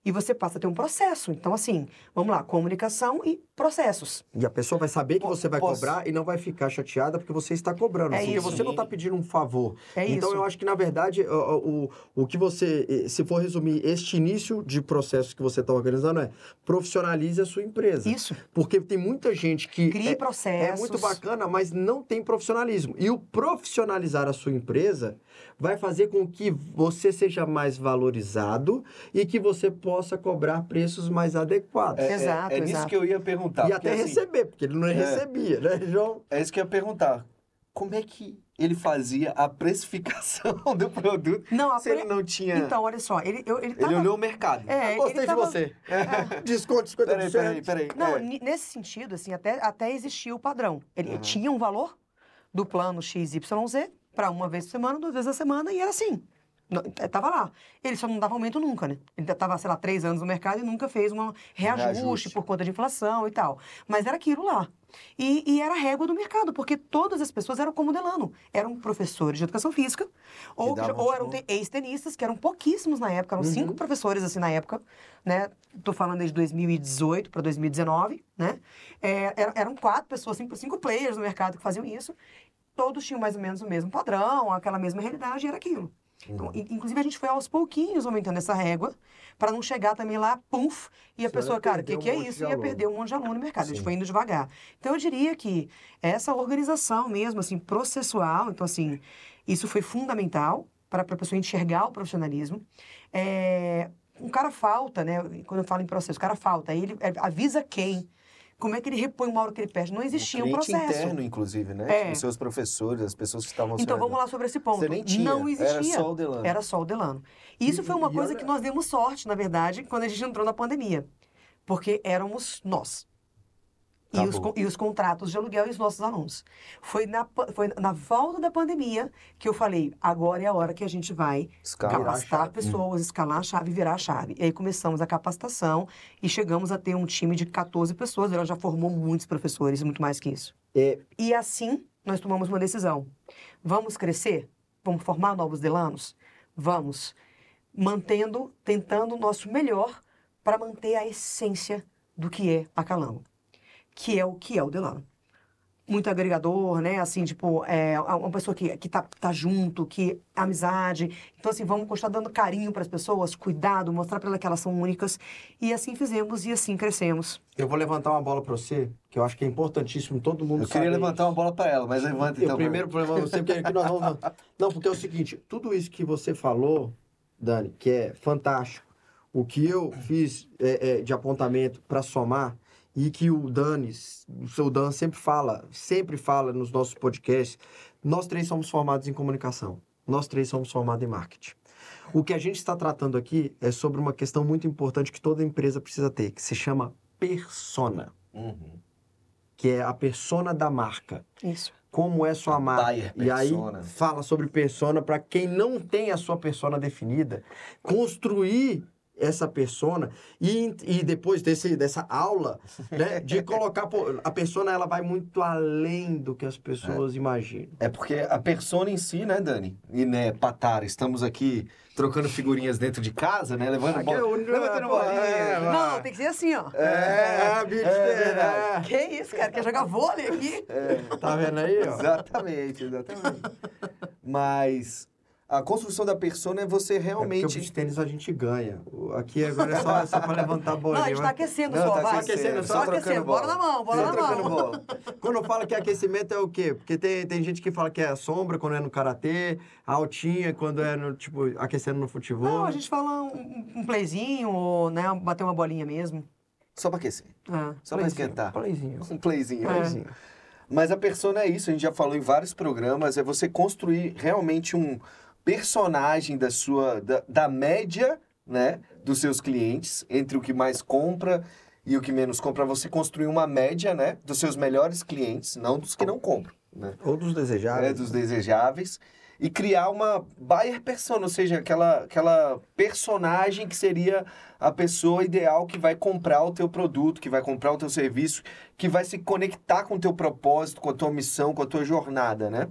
E você passa a ter um processo. Então, assim, vamos lá, comunicação e processos. E a pessoa vai saber que você vai posso- cobrar e não vai ficar chateada porque você está cobrando. É porque isso. você não está pedindo um favor. É então isso. eu acho que, na verdade, o, o, o que você. eh, Se for resumir este início de processo que você está organizando, é profissionalize a sua empresa. Isso. Porque tem muita gente que. Crie é, processos. é muito bacana, mas não tem profissionalismo. E o profissionalizar a sua empresa vai fazer com que você seja mais valorizado e que você possa possa cobrar preços mais adequados. É, é- Exato, é, nisso exato. que eu ia perguntar. e até assim, receber, porque ele não recebia, né, João? É isso que eu ia perguntar. Como é que ele fazia a precificação do produto Não, se pre- ele não tinha... Então, olha só, ele, eu, ele ele tava... olhou o mercado. É, ele Gostei tava- de você. Desconto 50%. Peraí, peraí, peraí. Não, É. nesse sentido, assim, até, até existia o padrão. Ele Uhum. tinha um valor do plano XYZ para uma vez por semana, duas vezes a semana, e era assim. Não, eh, Tava lá. Ele só não dava aumento nunca, né? Ele estava, sei lá, três anos no mercado e nunca fez um reajuste, Reajuste. por conta de inflação e tal. Mas era aquilo lá. E, e era a régua do mercado, porque todas as pessoas eram como Delano. Eram professores de educação física, ou, que ou eram tipo- te- ex-tenistas, que eram pouquíssimos na época, eram cinco professores assim na época, né? Tô falando desde 2018 para 2019, né? É, er- eram quatro pessoas, cinco, cinco players no mercado que faziam isso. Todos tinham mais ou menos o mesmo padrão, aquela mesma realidade, e era aquilo. Então, in- inclusive, a gente foi aos pouquinhos aumentando essa régua, para não chegar também lá, puf, e a Senão pessoa, ia cara, o que, um que é isso? de Ia perder um monte de aluno no mercado. A gente Sim. foi indo devagar. Então, eu diria que essa organização mesmo, assim, processual, então, assim, isso foi fundamental para a pessoa enxergar o profissionalismo. É, um cara falta, né? Quando eu falo em processo, o cara falta. Ele é, avisa quem. Como é que ele repõe uma hora que ele perde? Não existia um cliente processo. interno, inclusive, né? É. Tipo, Os seus professores, as pessoas que estavam Então vamos lá sobre esse ponto. Você nem tinha, Não existia. era só o Delano. Era só o Delano. E isso E- foi uma coisa olha- que nós demos sorte, na verdade, quando a gente entrou na pandemia. Porque éramos nós. Tá e, os, e os contratos de aluguel e os nossos alunos. Foi na, foi na volta da pandemia que eu falei, agora é a hora que a gente vai Escala. capacitar pessoas, escalar a chave, virar a chave. E aí começamos a capacitação e chegamos a ter um time de 14 pessoas. Ela já formou muitos professores, muito mais que isso. É. E assim nós tomamos uma decisão. Vamos crescer? Vamos formar novos delanos? Vamos. Mantendo, tentando o nosso melhor para manter a essência do que é a Calango. Que é o que é o Delano. Muito agregador, né? Assim, tipo, é uma pessoa que, que tá, tá junto, que amizade. Então, assim, vamos continuar dando carinho para as pessoas, cuidado, mostrar para elas que elas são únicas. E assim fizemos e assim crescemos. Eu vou levantar uma bola pra você, que eu acho que é importantíssimo todo mundo Eu queria levantar isso. uma bola pra ela, mas levanta então. primeiro problema você, porque aqui nós vamos. Não, porque é o seguinte, tudo isso que você falou, Dani, que é fantástico, o que eu fiz é, é, de apontamento para somar e que o Dani, o seu Dan sempre fala, sempre fala nos nossos podcasts, nós três somos formados em comunicação, nós três somos formados em marketing. O que a gente está tratando aqui é sobre uma questão muito importante que toda empresa precisa ter, que se chama persona, Uhum. que é a persona da marca Isso. como é sua A marca. E aí persona. fala sobre persona para quem não tem a sua persona definida, construir essa persona e, e depois desse, dessa aula, né, de colocar pô, a persona ela vai muito além do que as pessoas imaginam. É porque a persona em si, né, Dani? E, né, Patara, estamos aqui trocando figurinhas dentro de casa, né? Levando Aqui é bola. o- Levantando bolinha. é, vai. Não, tem que ser assim, ó. É, bicho, é verdade. Que isso, cara? Quer jogar vôlei aqui? tá vendo aí, ó? Exatamente, exatamente. Mas a construção da persona é você É porque o realmente. beach tênis a gente ganha. Aqui agora é só, é só para levantar a Não, bolinha. a gente tá mas- aquecendo Não, só, tá vai. aquecendo, só só aquecendo. bola. Bora na mão, bora Só na trocando mão. bola. Quando fala que aquecimento é o quê? Porque tem, tem gente que fala que é a sombra quando é no karatê, a altinha quando é no, tipo, aquecendo no futebol. Não, a gente fala um, um playzinho, ou, né, bater uma bolinha mesmo. Só pra aquecer. É. Só pra Playzinho, esquentar. playzinho. Um playzinho. É. Playzinho. Mas a persona é isso, a gente já falou em vários programas, é você construir realmente um personagem da sua da, da média, né, dos seus clientes, entre o que mais compra e o que menos compra, você construir uma média, né, dos seus melhores clientes, não dos que não compram, né? Ou dos desejáveis. é, dos desejáveis e criar uma buyer persona, ou seja, aquela, aquela personagem que seria a pessoa ideal que vai comprar o teu produto, que vai comprar o teu serviço, que vai se conectar com o teu propósito, com a tua missão, com a tua jornada, né?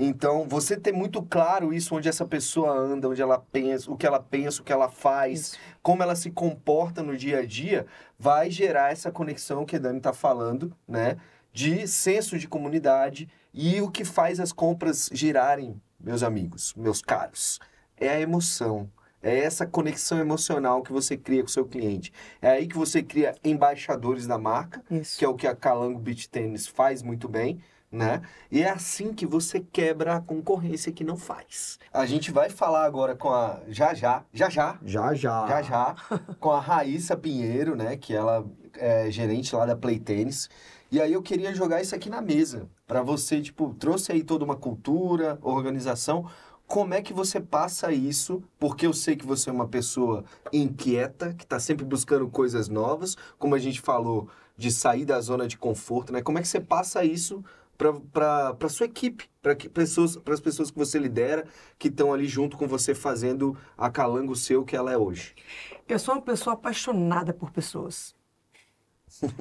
Então, você ter muito claro isso, onde essa pessoa anda, onde ela pensa, o que ela pensa, o que ela faz, Isso. como ela se comporta no dia a dia, vai gerar essa conexão que a Dani está falando, né? De senso de comunidade e o que faz as compras girarem, meus amigos, meus caros, é a emoção. É essa conexão emocional que você cria com o seu cliente. É aí que você cria embaixadores da marca, Isso. que é o que a Calango Beach Tennis faz muito bem, né? E é assim que você quebra a concorrência que não faz. A gente vai falar agora com a já já, já já, Já, já. já já, com a Raíssa Pinheiro, né, que ela é gerente lá da Play Tênis. E aí eu queria jogar isso aqui na mesa, para você, tipo, trouxe aí toda uma cultura, organização, como é que você passa isso? Porque eu sei que você é uma pessoa inquieta, que está sempre buscando coisas novas, como a gente falou, de sair da zona de conforto, né? Como é que você passa isso para a sua equipe, para pessoas, as pessoas que você lidera, que estão ali junto com você fazendo a calango seu que ela é hoje? Eu sou uma pessoa apaixonada por pessoas.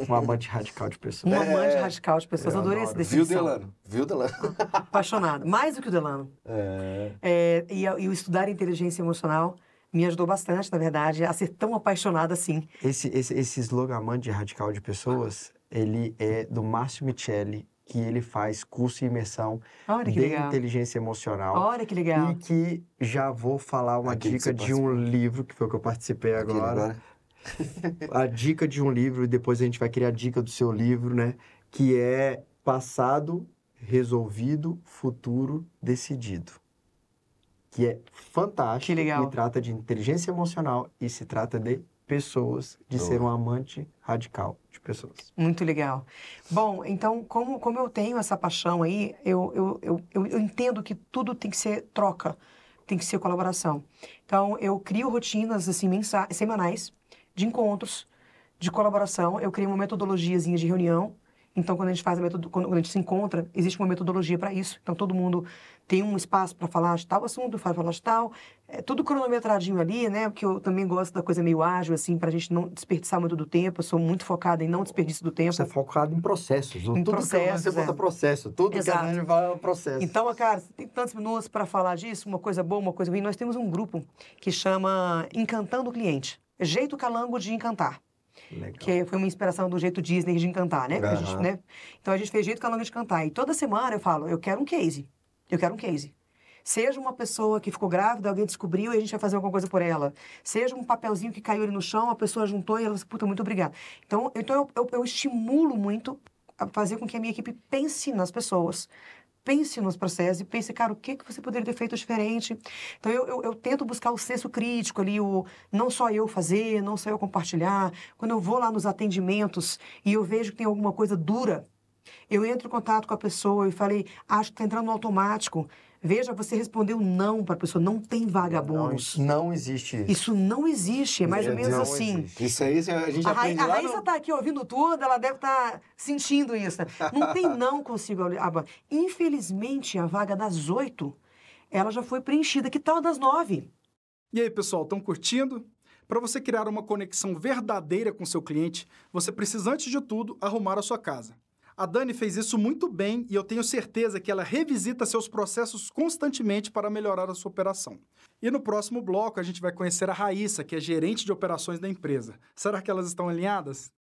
Um amante radical de pessoas. Um É, amante radical de pessoas. eu Adorei essa adoro. Viu, definição. Delano? Viu, Delano? Apaixonada. Mais do que o Delano. É. É, e, e o estudar inteligência emocional me ajudou bastante, na verdade, a ser tão apaixonada assim. Esse, esse, esse slogan amante radical de pessoas, ele é do Márcio Micheli, que ele faz curso de imersão Olha que de legal. inteligência emocional. Olha que legal. E que já vou falar uma que dica de um livro, que foi o que eu participei agora. A dica de um livro, e depois a gente vai criar a dica do seu livro, né? Que é Passado Resolvido, Futuro Decidido. Que é fantástico. Que legal. E trata de inteligência emocional e se trata de pessoas, de ser um amante radical de pessoas. Muito legal. Bom, então, como, como eu tenho essa paixão aí, eu, eu, eu, eu, eu entendo que tudo tem que ser troca, tem que ser colaboração. Então, eu crio rotinas, assim, mensa semanais, de encontros, de colaboração. Eu crio uma metodologiazinha de reunião. Então, quando a gente faz a metodo, quando a gente se encontra, existe uma metodologia para isso. Então, todo mundo tem um espaço para falar de tal assunto, para falar de tal. É tudo cronometradinho ali, né? Porque eu também gosto da coisa meio ágil, assim, para a gente não desperdiçar muito do tempo. Eu sou muito focada em não desperdício do tempo. Você é focado em processos. Em tudo que processos, você bota é. processo. Tudo que Exato. a gente fala é um processo. Então, cara, você tem tantos minutos para falar disso, uma coisa boa, uma coisa ruim. Nós temos um grupo que chama Encantando o Cliente. Jeito calango de encantar. Legal. Que foi uma inspiração do jeito Disney de encantar, né? Que a gente, né? Então a gente fez jeito calango de cantar. E toda semana eu falo, eu quero um case. Eu quero um case. Seja uma pessoa que ficou grávida, alguém descobriu e a gente vai fazer alguma coisa por ela. Seja um papelzinho que caiu ali no chão, a pessoa juntou e ela disse, puta, muito obrigada. Então, então eu, eu, eu estimulo muito a fazer com que a minha equipe pense nas pessoas. Pense nos processos e pense, cara, o que, que você poderia ter feito diferente? Então, eu, eu, eu tento buscar o senso crítico ali, o não só eu fazer, não só eu compartilhar. Quando eu vou lá nos atendimentos e eu vejo que tem alguma coisa dura, eu entro em contato com a pessoa e falei, acho que está entrando no automático. Veja, você respondeu não para a pessoa, não tem vaga bônus. Não existe isso. Isso não existe, é mais ou menos Não assim. existe. Isso aí a gente A, Ra aprende a Raíssa no... tá aqui ouvindo tudo, ela deve estar sentindo isso. Não tem não consigo. abrir. Infelizmente, a vaga das oito, ela já foi preenchida. Que tal das nove? E aí, pessoal, estão curtindo? Para você criar uma conexão verdadeira com seu cliente, você precisa, antes de tudo, arrumar a sua casa. A Dani fez isso muito bem e eu tenho certeza que ela revisita seus processos constantemente para melhorar a sua operação. E no próximo bloco a gente vai conhecer a Raíssa, que é gerente de operações da empresa. Será que elas estão alinhadas?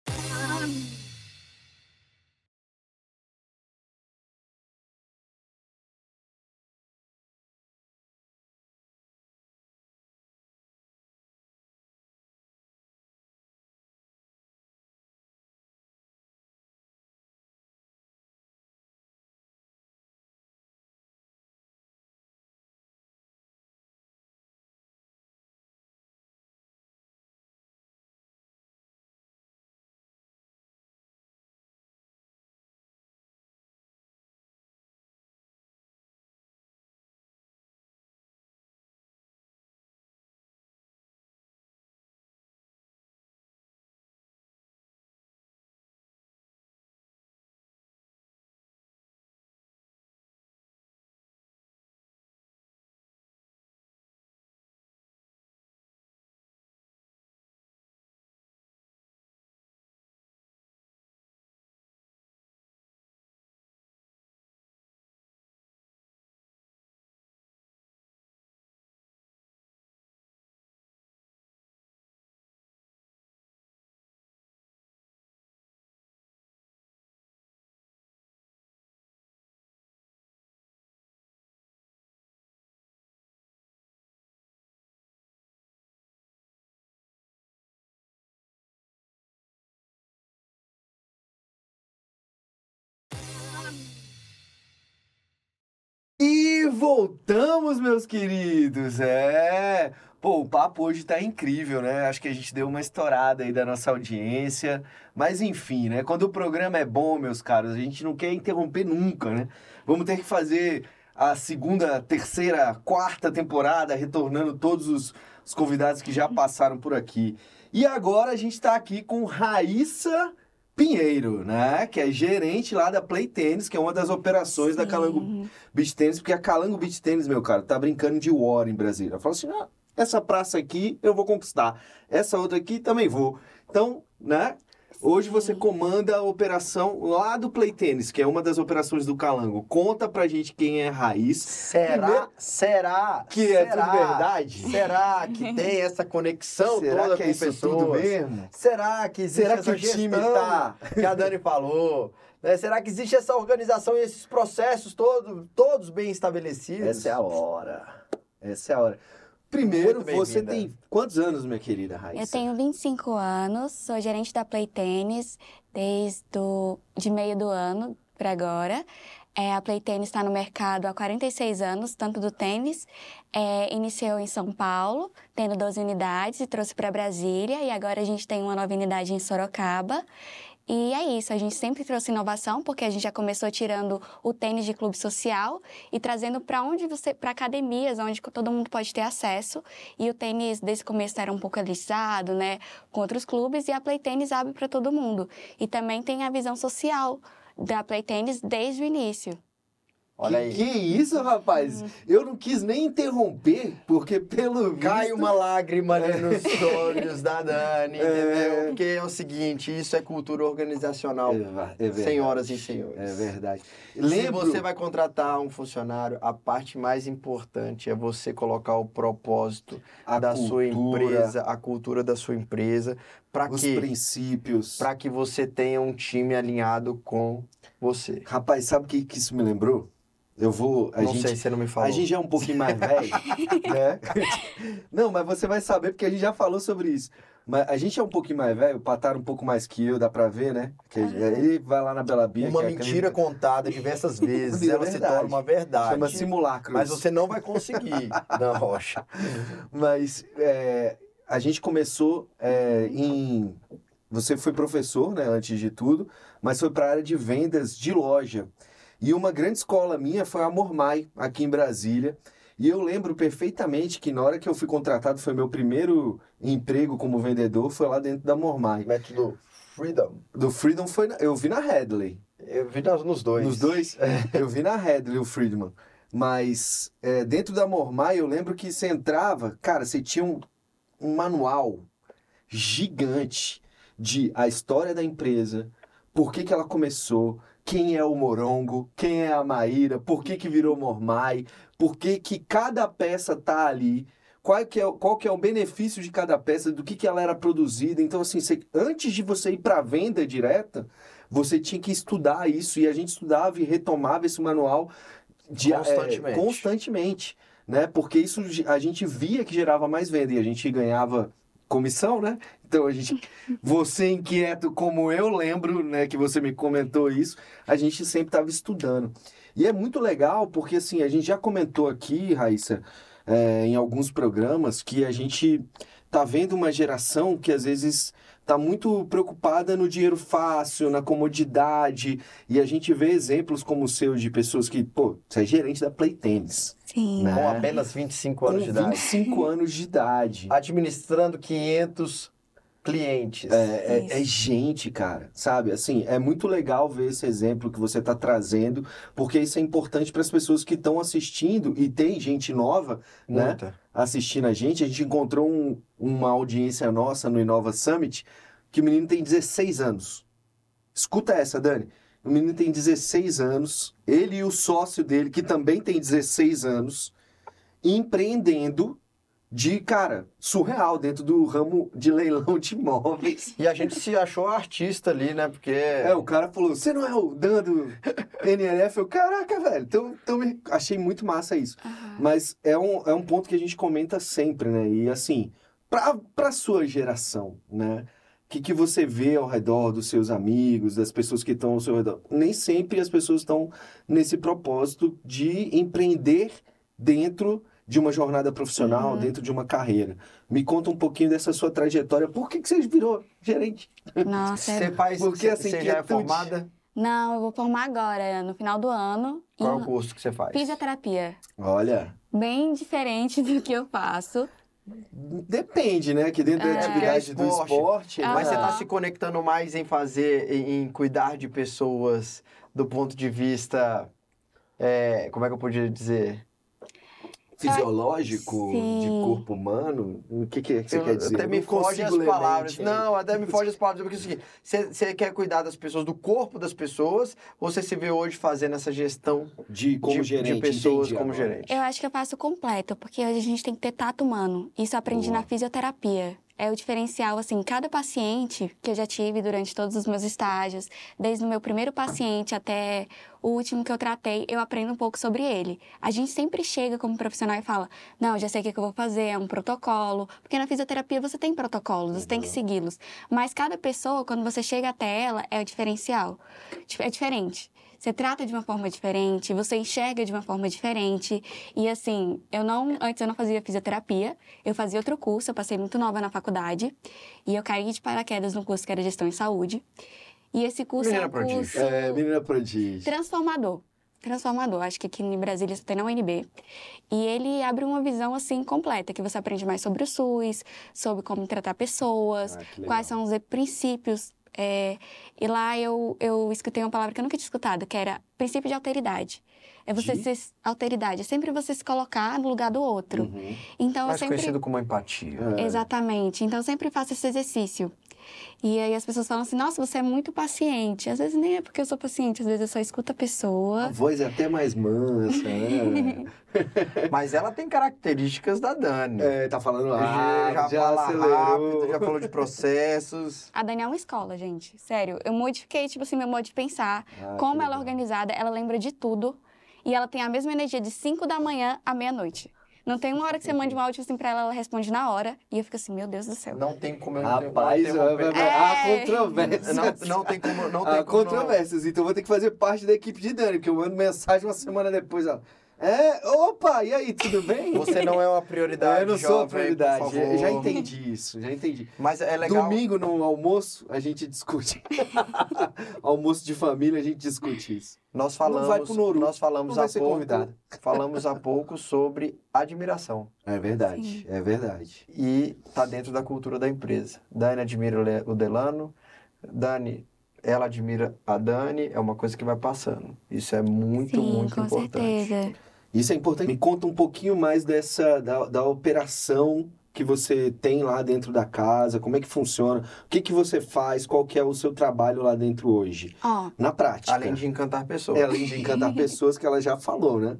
E voltamos, meus queridos. É. Pô, o papo hoje tá incrível, né? Acho que a gente deu uma estourada aí da nossa audiência. Mas enfim, né? Quando o programa é bom, meus caros, a gente não quer interromper nunca, né? Vamos ter que fazer a segunda, terceira, quarta temporada, retornando todos os, os convidados que já passaram por aqui. E agora a gente tá aqui com Raíssa Pinheiro, né? Que é gerente lá da Play Tennis, que é uma das operações da Calango Beach Tennis, porque a Calango Beach Tennis, meu cara, tá brincando de war em Brasília. Falou assim: ah, essa praça aqui eu vou conquistar, essa outra aqui também vou. Então, né? Hoje você comanda a operação lá do Play Tennis, que é uma das operações do Calango. Conta pra gente quem é Raiz. Será? Primeiro- Será? Que é será? tudo verdade? Será que tem essa conexão Será toda que é com isso pessoas? tudo mesmo? Será que existe Será que o time tá- que a Dani falou? né? Será que existe essa organização e esses processos todo, todos bem estabelecidos? Essa é a hora. Essa é a hora. Primeiro, você tem quantos anos, minha querida Raíssa? Eu tenho 25 anos, sou gerente da Play Tênis desde do, de meio do ano para agora. É, a Play Tênis está no mercado há 46 anos, tanto do tênis. É, iniciou em São Paulo, tendo 12 unidades, e trouxe para Brasília. E agora a gente tem uma nova unidade em Sorocaba. E é isso, a gente sempre trouxe inovação, porque a gente já começou tirando o tênis de clube social e trazendo para onde você, para academias, onde todo mundo pode ter acesso. E o tênis desde o começo era um pouco elitizado, né, com outros clubes, e a Play Tênis abre para todo mundo. E também tem a visão social da Play Tênis desde o início. Olha que, aí. que isso, rapaz? Eu não quis nem interromper, porque pelo Cai visto... uma lágrima ali nos olhos da Dani, É. entendeu? Porque é o seguinte, isso é cultura organizacional, É, é verdade. senhoras e senhores. É verdade. Se Lembro... você vai contratar um funcionário, a parte mais importante é você colocar o propósito A da sua cultura, empresa, a cultura da sua empresa, para os quê? princípios. Para que você tenha um time alinhado com você. Rapaz, sabe o que, que isso me lembrou? Eu vou... A Não gente... sei se você não me falou. A gente já é um pouquinho mais velho, né? Não, mas você vai saber porque a gente já falou sobre isso. Mas a gente é um pouquinho mais velho, o Patar um pouco mais que eu, dá pra ver, né? Que ele vai lá na Bela Bia. Uma que é mentira contada diversas vezes, Vira ela se verdade. torna uma verdade. Chama simulacro. Mas você não vai conseguir, Dan Rocha. Mas é, a gente começou é, em. Você foi professor, né, antes de tudo, mas foi para a área de vendas de loja. E uma grande escola minha foi a Mormai, aqui em Brasília. E eu lembro perfeitamente que na hora que eu fui contratado, foi meu primeiro emprego como vendedor, foi lá dentro da Mormai. Método Freedom. Do Freedom foi. na- eu vi na Headley. Eu vi nos dois. Nos dois? Eu vi na Headley o Friedman. Mas é, dentro da Mormai, eu lembro que você entrava, cara, você tinha um, um manual gigante de a história da empresa, por que, que ela começou, quem é o Morongo, quem é a Maíra, por que, que virou Mormai, por que, que cada peça tá ali, qual que, é, o- qual que é o benefício de cada peça, do que, que ela era produzida. Então, assim, você- antes de você ir para a venda direta, você tinha que estudar isso e a gente estudava e retomava esse manual de, é, Constantemente. constantemente, né? Porque isso a gente via que gerava mais venda e a gente ganhava comissão, né? Então a gente, você inquieto como eu lembro, né, que você me comentou isso, a gente sempre estava estudando. E é muito legal porque assim a gente já comentou aqui, Raíssa, é, em alguns programas que a gente tá vendo uma geração que às vezes tá muito preocupada no dinheiro fácil, na comodidade, e a gente vê exemplos como o seu de pessoas que, pô, você é gerente da Play Tennis, Sim. Né? Com apenas 25 com anos de idade. 25 anos de idade. Administrando 500 clientes. É, é- é gente, cara, sabe? Assim, é muito legal ver esse exemplo que você está trazendo, porque isso é importante para as pessoas que estão assistindo e tem gente nova, né? Muita. Assistindo a gente. A gente encontrou um- uma audiência nossa no Inova Summit que o menino tem 16 anos. Escuta essa, Dani. O menino tem 16 anos, ele e o sócio dele, que também tem 16 anos, empreendendo de, cara, surreal dentro do ramo de leilão de imóveis. E a gente se achou artista ali, né? Porque. É, o cara falou, você não é o Dan do NLF? Eu, caraca, velho, então, então me- achei muito massa isso. Aham. Mas é um, é um ponto que a gente comenta sempre, né? E assim, pra, pra sua geração, né? que, que você vê ao redor dos seus amigos, das pessoas que estão ao seu redor? Nem sempre as pessoas estão nesse propósito de empreender dentro de uma jornada profissional, Uhum. dentro de uma carreira. Me conta um pouquinho dessa sua trajetória. Por que, que você virou gerente? Nossa, é- Você faz, Porque, assim, você já é formada? não, eu vou formar agora, no final do ano. Qual é o curso que você faz? fisioterapia. Olha, Bem diferente do que eu faço. depende, né? Que dentro da É. atividade do Esporte. esporte... Ah. Mas você está se conectando mais em fazer, em, em cuidar de pessoas do ponto de vista. é, como é que eu podia dizer? Fisiológico Sim. de corpo humano? O que, que, que você Eu- quer dizer? Até me foge as palavras. mente, Não, até me foge as palavras. Porque é o seguinte: você, você quer cuidar das pessoas, do corpo das pessoas, ou você se vê hoje fazendo essa gestão De como de, gerente. de pessoas entendi como agora. gerente? Eu acho que eu faço completo, porque hoje a gente tem que ter tato humano. Isso eu aprendi Boa. na fisioterapia. É o diferencial, assim, cada paciente que eu já tive durante todos os meus estágios, desde o meu primeiro paciente até o último que eu tratei, eu aprendo um pouco sobre ele. A gente sempre chega como profissional e fala: Não, já sei o que, que eu vou fazer, é um protocolo. Porque na fisioterapia você tem protocolos, você tem que segui-los. Mas cada pessoa, quando você chega até ela, é o diferencial. É diferente. Você trata de uma forma diferente, você enxerga de uma forma diferente. E assim, eu não. Antes eu não fazia fisioterapia, eu fazia outro curso, eu passei muito nova na faculdade. E eu caí de paraquedas no curso que era gestão em saúde. E esse curso Menina é um prodígio. curso É, menina prodígio. transformador. Transformador. Acho que aqui em Brasília só tem na UNB. E ele abre uma visão, assim, completa, que você aprende mais sobre o SUS, sobre como tratar pessoas, Ah, quais são os princípios. É, e lá eu, eu escutei uma palavra que eu nunca tinha escutado, que era princípio de alteridade. É você De? ser alteridade, é sempre você se colocar no lugar do outro. Uhum. Então eu Mais sempre conhecido como empatia. É. Exatamente. Então eu sempre faço esse exercício. E aí as pessoas falam assim: "Nossa, você é muito paciente". Às vezes nem é porque eu sou paciente, às vezes eu só escuto a A pessoa. voz é até mais mansa. né? Mas ela tem características da Dani. É, tá falando já, rápido, já, já, fala acelerou. rápido, já falou de processos. A Dani é uma escola, gente. Sério, eu modifiquei tipo assim meu modo de pensar. Ah, Como ela é organizada, ela lembra de tudo e ela tem a mesma energia de 5 da manhã à meia-noite. Não tem uma hora que você mande um áudio assim pra ela, ela responde na hora. E eu fico assim, meu Deus do céu. Não tem como eu Rapaz, não interromper. vai- vai- há É. controvérsias. Não, não tem como. Não tem Há como controvérsias. Então eu vou ter que fazer parte da equipe de Dani, porque eu mando mensagem uma semana depois. Ó. É, opa, e aí, tudo bem? Você não é uma prioridade. eu não sou a jovem, prioridade. por Já, favor. já entendi isso, já entendi. Mas é legal. Domingo no almoço a gente discute. almoço de família a gente discute isso. Nós Não vai falamos, pro Noru, nós falamos não vai há ser pouco, convidado. falamos há pouco sobre admiração É verdade, é verdade. e tá dentro da cultura da empresa. Dani admira o Delano, Dani, ela admira a Dani, é uma coisa que vai passando. Isso é muito, Sim, muito com importante. certeza. Isso é importante. Me conta um pouquinho mais dessa da, da operação que você tem lá dentro da casa, como é que funciona, o que que você faz, qual que é o seu trabalho lá dentro hoje, Ó, na prática. Além de encantar pessoas. É, além de encantar pessoas que ela já falou, né?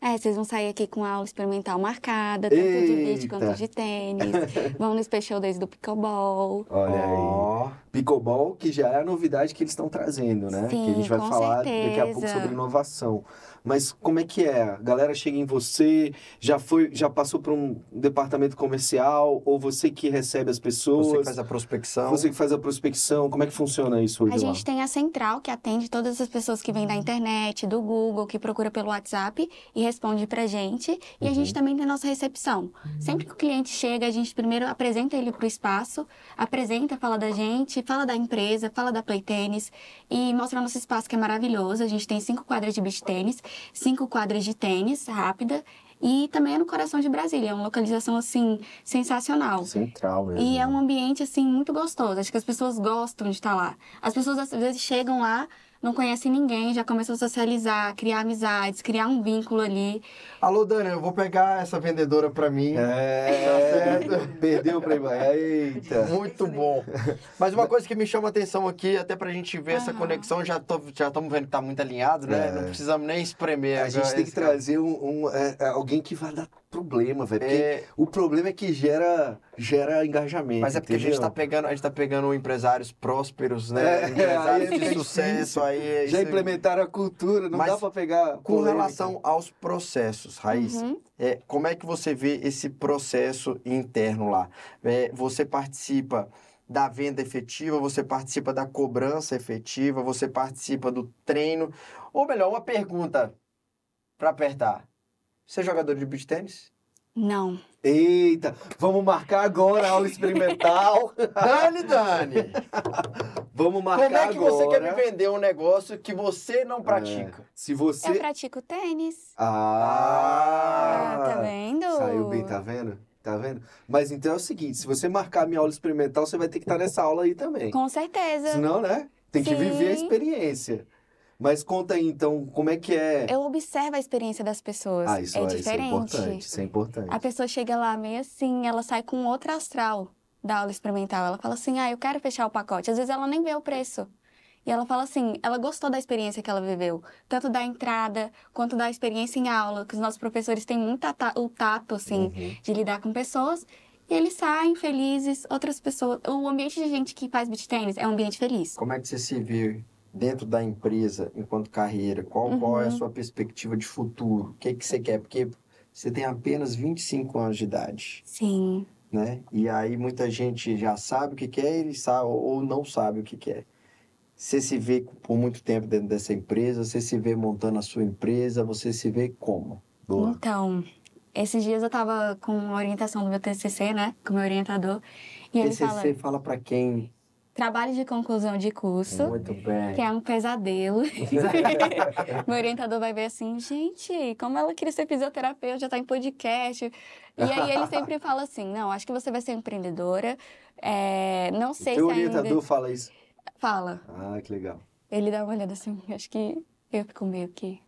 É, vocês vão sair aqui com a aula experimental marcada, tanto de beat Eita. quanto de tênis. vão no Special Days do Pickleball. Olha aí. Ó, Pickleball, que já é a novidade que eles estão trazendo, né? Sim, que a gente vai falar daqui a pouco certeza. sobre inovação. Mas como é que é? A galera chega em você, já foi, já passou por um departamento comercial, ou você que recebe as pessoas? você que faz a prospecção. Você que faz a prospecção, como é que funciona isso hoje A lá? gente tem a central que atende todas as pessoas que vêm da internet, do Google, que procura pelo WhatsApp e responde pra gente. E a Uhum. gente também tem nossa recepção. Sempre que o cliente chega, a gente primeiro apresenta ele pro espaço, apresenta, fala da gente, fala da empresa, fala da Play Tênis e mostra nosso espaço que é maravilhoso. A gente tem cinco quadras de beach tênis, cinco quadras de tênis rápida e também é no coração de Brasília. É uma localização assim sensacional. Central mesmo. E é um ambiente, assim, muito gostoso. Acho que as pessoas gostam de estar lá. As pessoas, às vezes, chegam lá, não conhecem ninguém, já começam a socializar, criar amizades, criar um vínculo ali. Alô, Dani, eu vou pegar essa vendedora pra mim. É, perdeu pra Eita. Muito bom. Mas uma coisa que me chama a atenção aqui, até pra gente ver essa Aham. conexão, já tô, já estamos vendo que tá muito alinhado, né? É. Não precisamos nem espremer. A gente tem que trazer um, um, é, é, alguém que vai dar problema, velho. Porque É, o problema é que gera, gera engajamento. mas é porque a gente tá pegando, a gente tá pegando empresários prósperos, né? É, aí empresários é de sucesso, aí Já isso- implementaram a cultura, não Mas dá pra pegar. Com polêmica. relação aos processos, Raíssa, Uhum. é, como é que você vê esse processo interno lá? É, você participa da venda efetiva, você participa da cobrança efetiva, você participa do treino. Ou melhor, uma pergunta para apertar. Você é jogador de beach tênis? Não. Eita, vamos marcar agora a aula experimental. Dani, Dani! vamos marcar Como é que agora. você quer me vender um negócio que você não pratica? É, se você... Eu pratico tênis. Ah, Ah, tá vendo? Saiu bem, tá vendo? Tá vendo? Mas então é o seguinte, se você marcar a minha aula experimental, você vai ter que estar nessa aula aí também. Com certeza. Senão, né? Tem que Sim. viver a experiência. Mas conta aí, então, como é que é... Eu observo a experiência das pessoas. Ah, isso é é, isso é diferente. importante, isso é importante. A pessoa chega lá meio assim, ela sai com outro astral da aula experimental. Ela fala assim: ah, eu quero fechar o pacote. Às vezes ela nem vê o preço. E ela fala assim: ela gostou da experiência que ela viveu, tanto da entrada quanto da experiência em aula, que os nossos professores têm muito o tato, assim, Uhum. de lidar com pessoas. E eles saem felizes, outras pessoas. O ambiente de gente que faz beat tênis é um ambiente feliz. Como é que você se vê dentro da empresa enquanto carreira? Qual, qual é a Uhum. sua perspectiva de futuro? O que, que você quer? Porque você tem apenas 25 anos de idade, Sim. né? E aí muita gente já sabe o que quer e sabe, ou não sabe o que quer. Você se vê por muito tempo dentro dessa empresa? Você se vê montando a sua empresa? Você se vê como? Então, esses dias eu tava com a orientação do meu TCC, né? Com o meu orientador. E ele fala: TCC fala para quem? Trabalho de conclusão de curso. Muito bem. Que é um pesadelo. Meu orientador vai ver assim, gente, como ela queria ser fisioterapeuta, já tá em podcast. E aí ele sempre fala assim, não, acho que você vai ser empreendedora. é, não sei se orientador ainda... fala isso. Fala. Ah, que legal. Ele dá uma olhada assim, acho que eu fico meio que...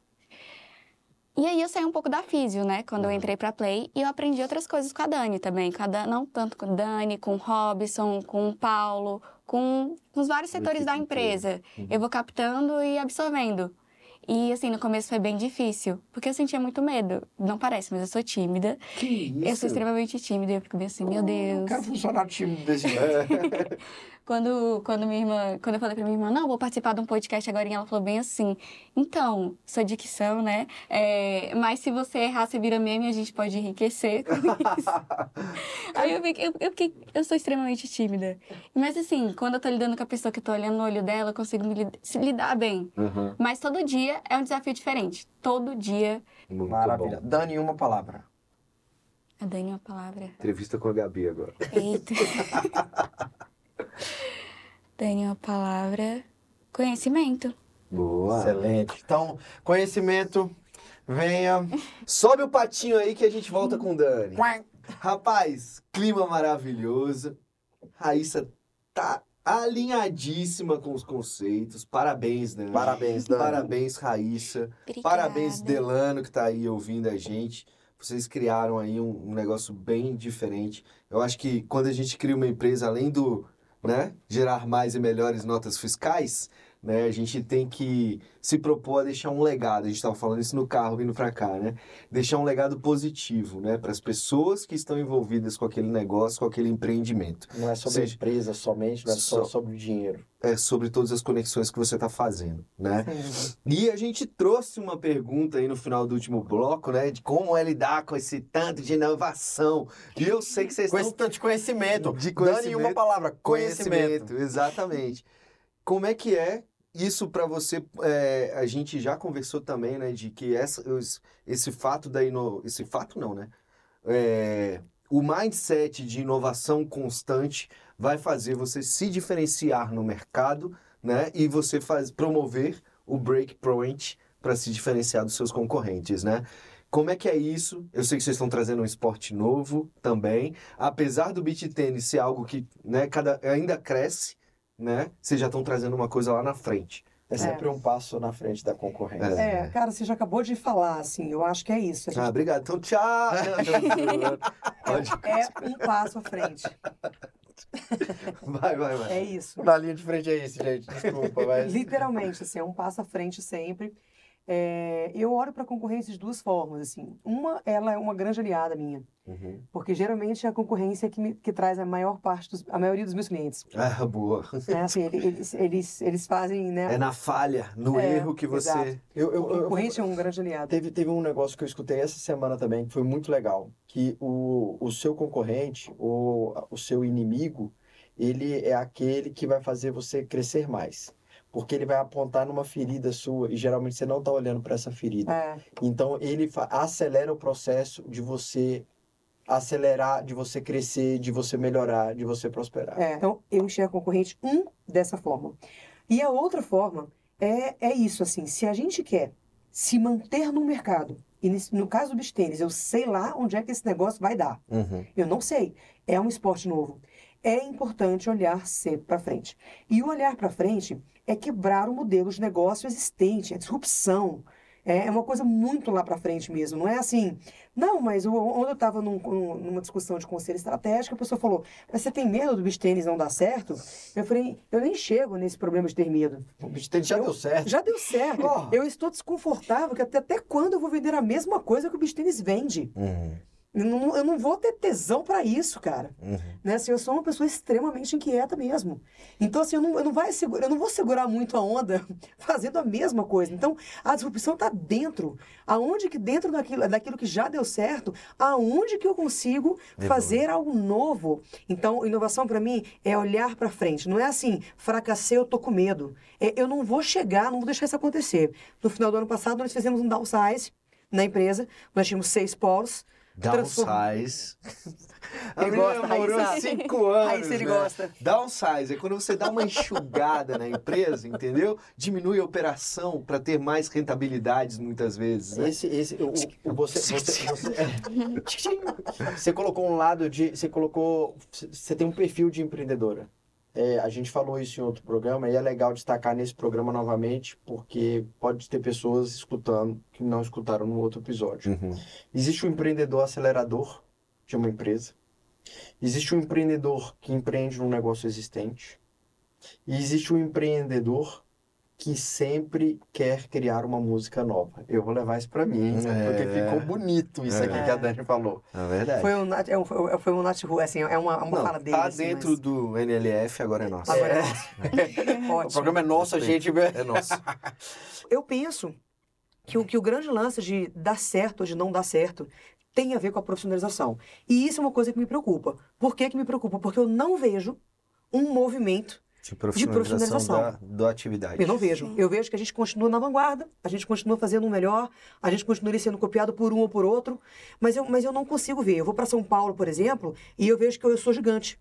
E aí eu saí um pouco da físio, né? Quando eu entrei pra Play. E eu aprendi outras coisas com a Dani também. Com a Não tanto com a Dani, com o Robson, com o Paulo, com, com os vários setores da empresa. Eu vou captando e absorvendo. E assim, no começo foi bem difícil. Porque eu sentia muito medo. Não parece, mas eu sou tímida. Que isso? Eu sou extremamente tímida. E eu fico bem assim, meu Deus. Quero funcionar tímido desse jeito. Quando, quando minha irmã, quando eu falei pra minha irmã, não, vou participar de um podcast agora, e ela falou bem assim, então, sua dicção, né? É, mas se você errar, você vira meme, a gente pode enriquecer com isso. Aí eu fiquei, eu, eu, fiquei- eu sou extremamente tímida. Mas assim, quando eu tô lidando com a pessoa que eu tô olhando no olho dela, eu consigo me lid- lidar bem. Uhum. Mas todo dia é um desafio diferente. Todo dia. Muito Maravilha. bom. Dani, uma palavra. A Dani, uma palavra. Entrevista com a Gabi agora. Eita. Dani, uma palavra. Conhecimento. Boa. Excelente. Então, conhecimento, venha. Sobe o patinho aí que a gente volta com o Dani. Rapaz, clima maravilhoso. Raíssa tá alinhadíssima com os conceitos. Parabéns, Dani. Parabéns, Dani. Parabéns, Raíssa. Obrigada. Parabéns, Delano, que tá aí ouvindo a gente. Vocês criaram aí um, um negócio bem diferente. Eu acho que quando a gente cria uma empresa, além do né, gerar mais e melhores notas fiscais, né, a gente tem que se propor a deixar um legado. A gente estava falando isso no carro vindo para cá, né? Deixar um legado positivo, né, para as pessoas que estão envolvidas com aquele negócio, com aquele empreendimento. Não é sobre Seja- empresa somente, não é só sobre o dinheiro. É sobre todas as conexões que você está fazendo, né? E a gente trouxe uma pergunta aí no final do último bloco, né? De como é lidar com esse tanto de inovação. E eu sei que vocês Com esse estão... tanto de conhecimento. De Dani, conhecimento. uma palavra. Conhecimento. exatamente. Como é que é isso para você? é, a gente já conversou também, né? De que essa, esse fato da ino... Esse fato não, né? É, o mindset de inovação constante vai fazer você se diferenciar no mercado, né? E você faz promover o breakpoint para se diferenciar dos seus concorrentes, né? Como é que é isso? Eu sei que vocês estão trazendo um esporte novo também. Apesar do beach tênis ser algo que né, cada, ainda cresce, né? Vocês já estão trazendo uma coisa lá na frente. É sempre um passo na frente da concorrência. É, cara, você já acabou de falar, assim, eu acho que é isso. Gente Ah, obrigado. Então, tchau! Pode... é um passo à frente. Vai, vai, vai. É isso. Na linha de frente é isso, gente. Desculpa, mas... Literalmente, assim, é um passo à frente sempre. É, eu olho para a concorrência de duas formas, assim. Uma, ela é uma grande aliada minha, Uhum. porque geralmente é a concorrência que, me- que traz a maior parte, dos, a maioria dos meus clientes. Ah, boa. Né? Assim, ele- eles, eles, eles fazem, né? É na falha, no É, erro que você. exato. Eu, eu, eu, concorrente é um grande aliado. Teve, teve um negócio que eu escutei essa semana também, que foi muito legal. Que o, o seu concorrente, ou o seu inimigo, ele é aquele que vai fazer você crescer mais. Porque ele vai apontar numa ferida sua e geralmente você não está olhando para essa ferida. É, Então ele acelera o processo de você acelerar, de você crescer, de você melhorar, de você prosperar. é. Então, eu enxergo a concorrente um dessa forma. E a outra forma é, é isso, assim, se a gente quer se manter no mercado, e nesse- no caso do beach tênis, eu sei lá onde é que esse negócio vai dar. Uhum. Eu não sei. É um esporte novo. É importante olhar sempre para frente. E o olhar para frente é quebrar o modelo de negócio existente, é disrupção. É é uma coisa muito lá para frente mesmo. Não é assim. Não, mas onde eu estava numa discussão de conselho estratégico, a pessoa falou: Mas você tem medo do beach tênis não dar certo? Eu falei: Eu nem chego nesse problema de ter medo. O beach tennis já Eu- deu certo. Já deu certo. Eu estou desconfortável, que até, até quando eu vou vender a mesma coisa que o beach tênis vende? Uhum. Eu não, eu não vou ter tesão para isso, cara. Uhum. Né? Assim, eu sou uma pessoa extremamente inquieta mesmo. Então, assim, eu não, eu não, vai segura, eu não vou segurar muito a onda fazendo a mesma coisa. Então, a disrupção está dentro. Aonde que dentro daquilo, daquilo que já deu certo, aonde que eu consigo fazer algo novo? Então, inovação para mim é olhar para frente. Não é assim, fracassei, eu tô com medo. É, eu não vou chegar, não vou deixar isso acontecer. No final do ano passado, nós fizemos um downsize na empresa. Nós tínhamos seis polos. Downsize. A Ele gosta, namorou Raíssa. cinco anos, Raíssa, ele né? gosta. Downsize é quando você dá uma enxugada na empresa, entendeu? Diminui a operação para ter mais rentabilidades muitas vezes, né? Esse, esse, o, o- você, você, você, você colocou um lado de, você colocou, você tem um perfil de empreendedora. É, a gente falou isso em outro programa e é legal destacar nesse programa novamente, porque pode ter pessoas escutando que não escutaram no outro episódio. Uhum. Existe um empreendedor acelerador de uma empresa. Existe um empreendedor que empreende num negócio existente. E existe um empreendedor que sempre quer criar uma música nova. Eu vou levar isso pra mim, hein? É. porque ficou bonito isso aqui É. que a Dani falou. É verdade. Foi um, nat- é um, foi foi um Nat Rua, assim, é uma, uma Não, fala dele. tá assim, dentro mas- do NLF, agora é nosso. Agora é É. nosso. O Ótimo. programa é nosso, a gente... É nosso. Eu penso que o, que o grande lance de dar certo ou de não dar certo tem a ver com a profissionalização. E isso é uma coisa que me preocupa. Por que, que me preocupa? Porque eu não vejo um movimento De profissionalização, da, da atividade. Eu não vejo. Eu vejo que a gente continua na vanguarda, a gente continua fazendo o melhor, a gente continua sendo copiado por um ou por outro, mas eu, mas eu não consigo ver. Eu vou para São Paulo, por exemplo, e eu vejo que eu sou gigante.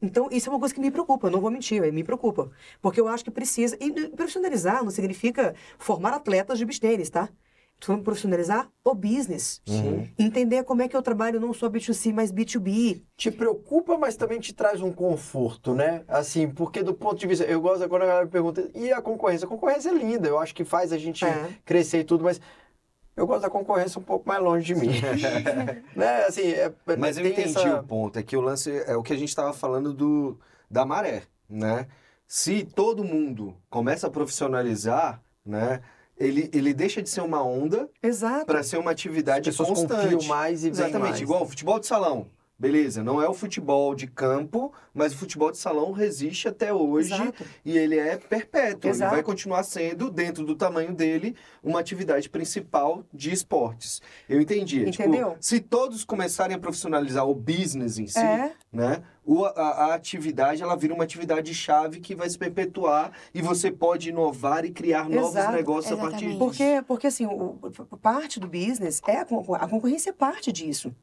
Então, isso é uma coisa que me preocupa, eu não vou mentir, me preocupa. Porque eu acho que precisa. E profissionalizar não significa formar atletas de bistênis, tá? Falando profissionalizar o business. Uhum. Entender como é que eu trabalho não só B2C, mas B2B. te preocupa, mas também te traz um conforto, né? Assim, porque do ponto de vista. Eu gosto quando a galera me pergunta, e a concorrência? A concorrência é linda, eu acho que faz a gente É. crescer e tudo, mas eu gosto da concorrência um pouco mais longe de mim. né? Assim, é, Mas eu entendi essa- o ponto. É que o lance é o que a gente estava falando do, da maré, né? Se todo mundo começa a profissionalizar, né? Ele, ele deixa de ser uma onda para ser uma As atividade pessoas constante. mais e Exatamente, mais. igual o futebol de salão. Beleza, não é o futebol de campo, mas o futebol de salão resiste até hoje Exato. e ele é perpétuo. Ele Exato. vai continuar sendo, dentro do tamanho dele, uma atividade principal de esportes. Eu entendi. Tipo, Entendeu? se todos começarem a profissionalizar o business em si, É. né? O, a, a atividade ela vira uma atividade chave que vai se perpetuar e você pode inovar e criar novos Exato, negócios a partir disso. exatamente. Porque, porque assim, o, parte do business é a concorrência é parte disso.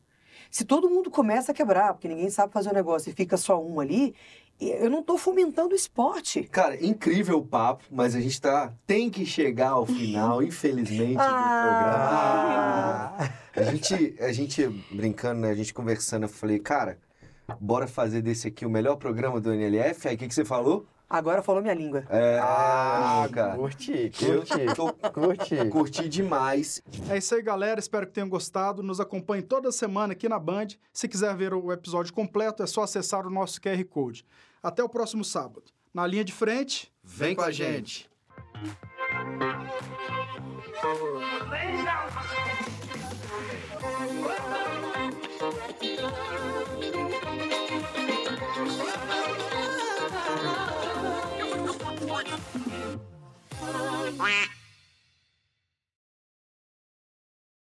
Se todo mundo começa a quebrar, porque ninguém sabe fazer o negócio e fica só um ali, eu não estou fomentando o esporte. Cara, incrível o papo, mas a gente tá, tem que chegar ao final, infelizmente, Ah. do programa. A gente, a gente brincando, né? A gente conversando, eu falei, cara, bora fazer desse aqui o melhor programa do NLF. Aí o que, que você falou? Agora falou minha língua. É, Ah, cara. curti, Eu curti, tô, curti. curti demais. É isso aí, galera. Espero que tenham gostado. Nos acompanhe toda semana aqui na Band. Se quiser ver o episódio completo, é só acessar o nosso QR Code. Até o próximo sábado. Na linha de frente. Vem com a gente. Down Quack.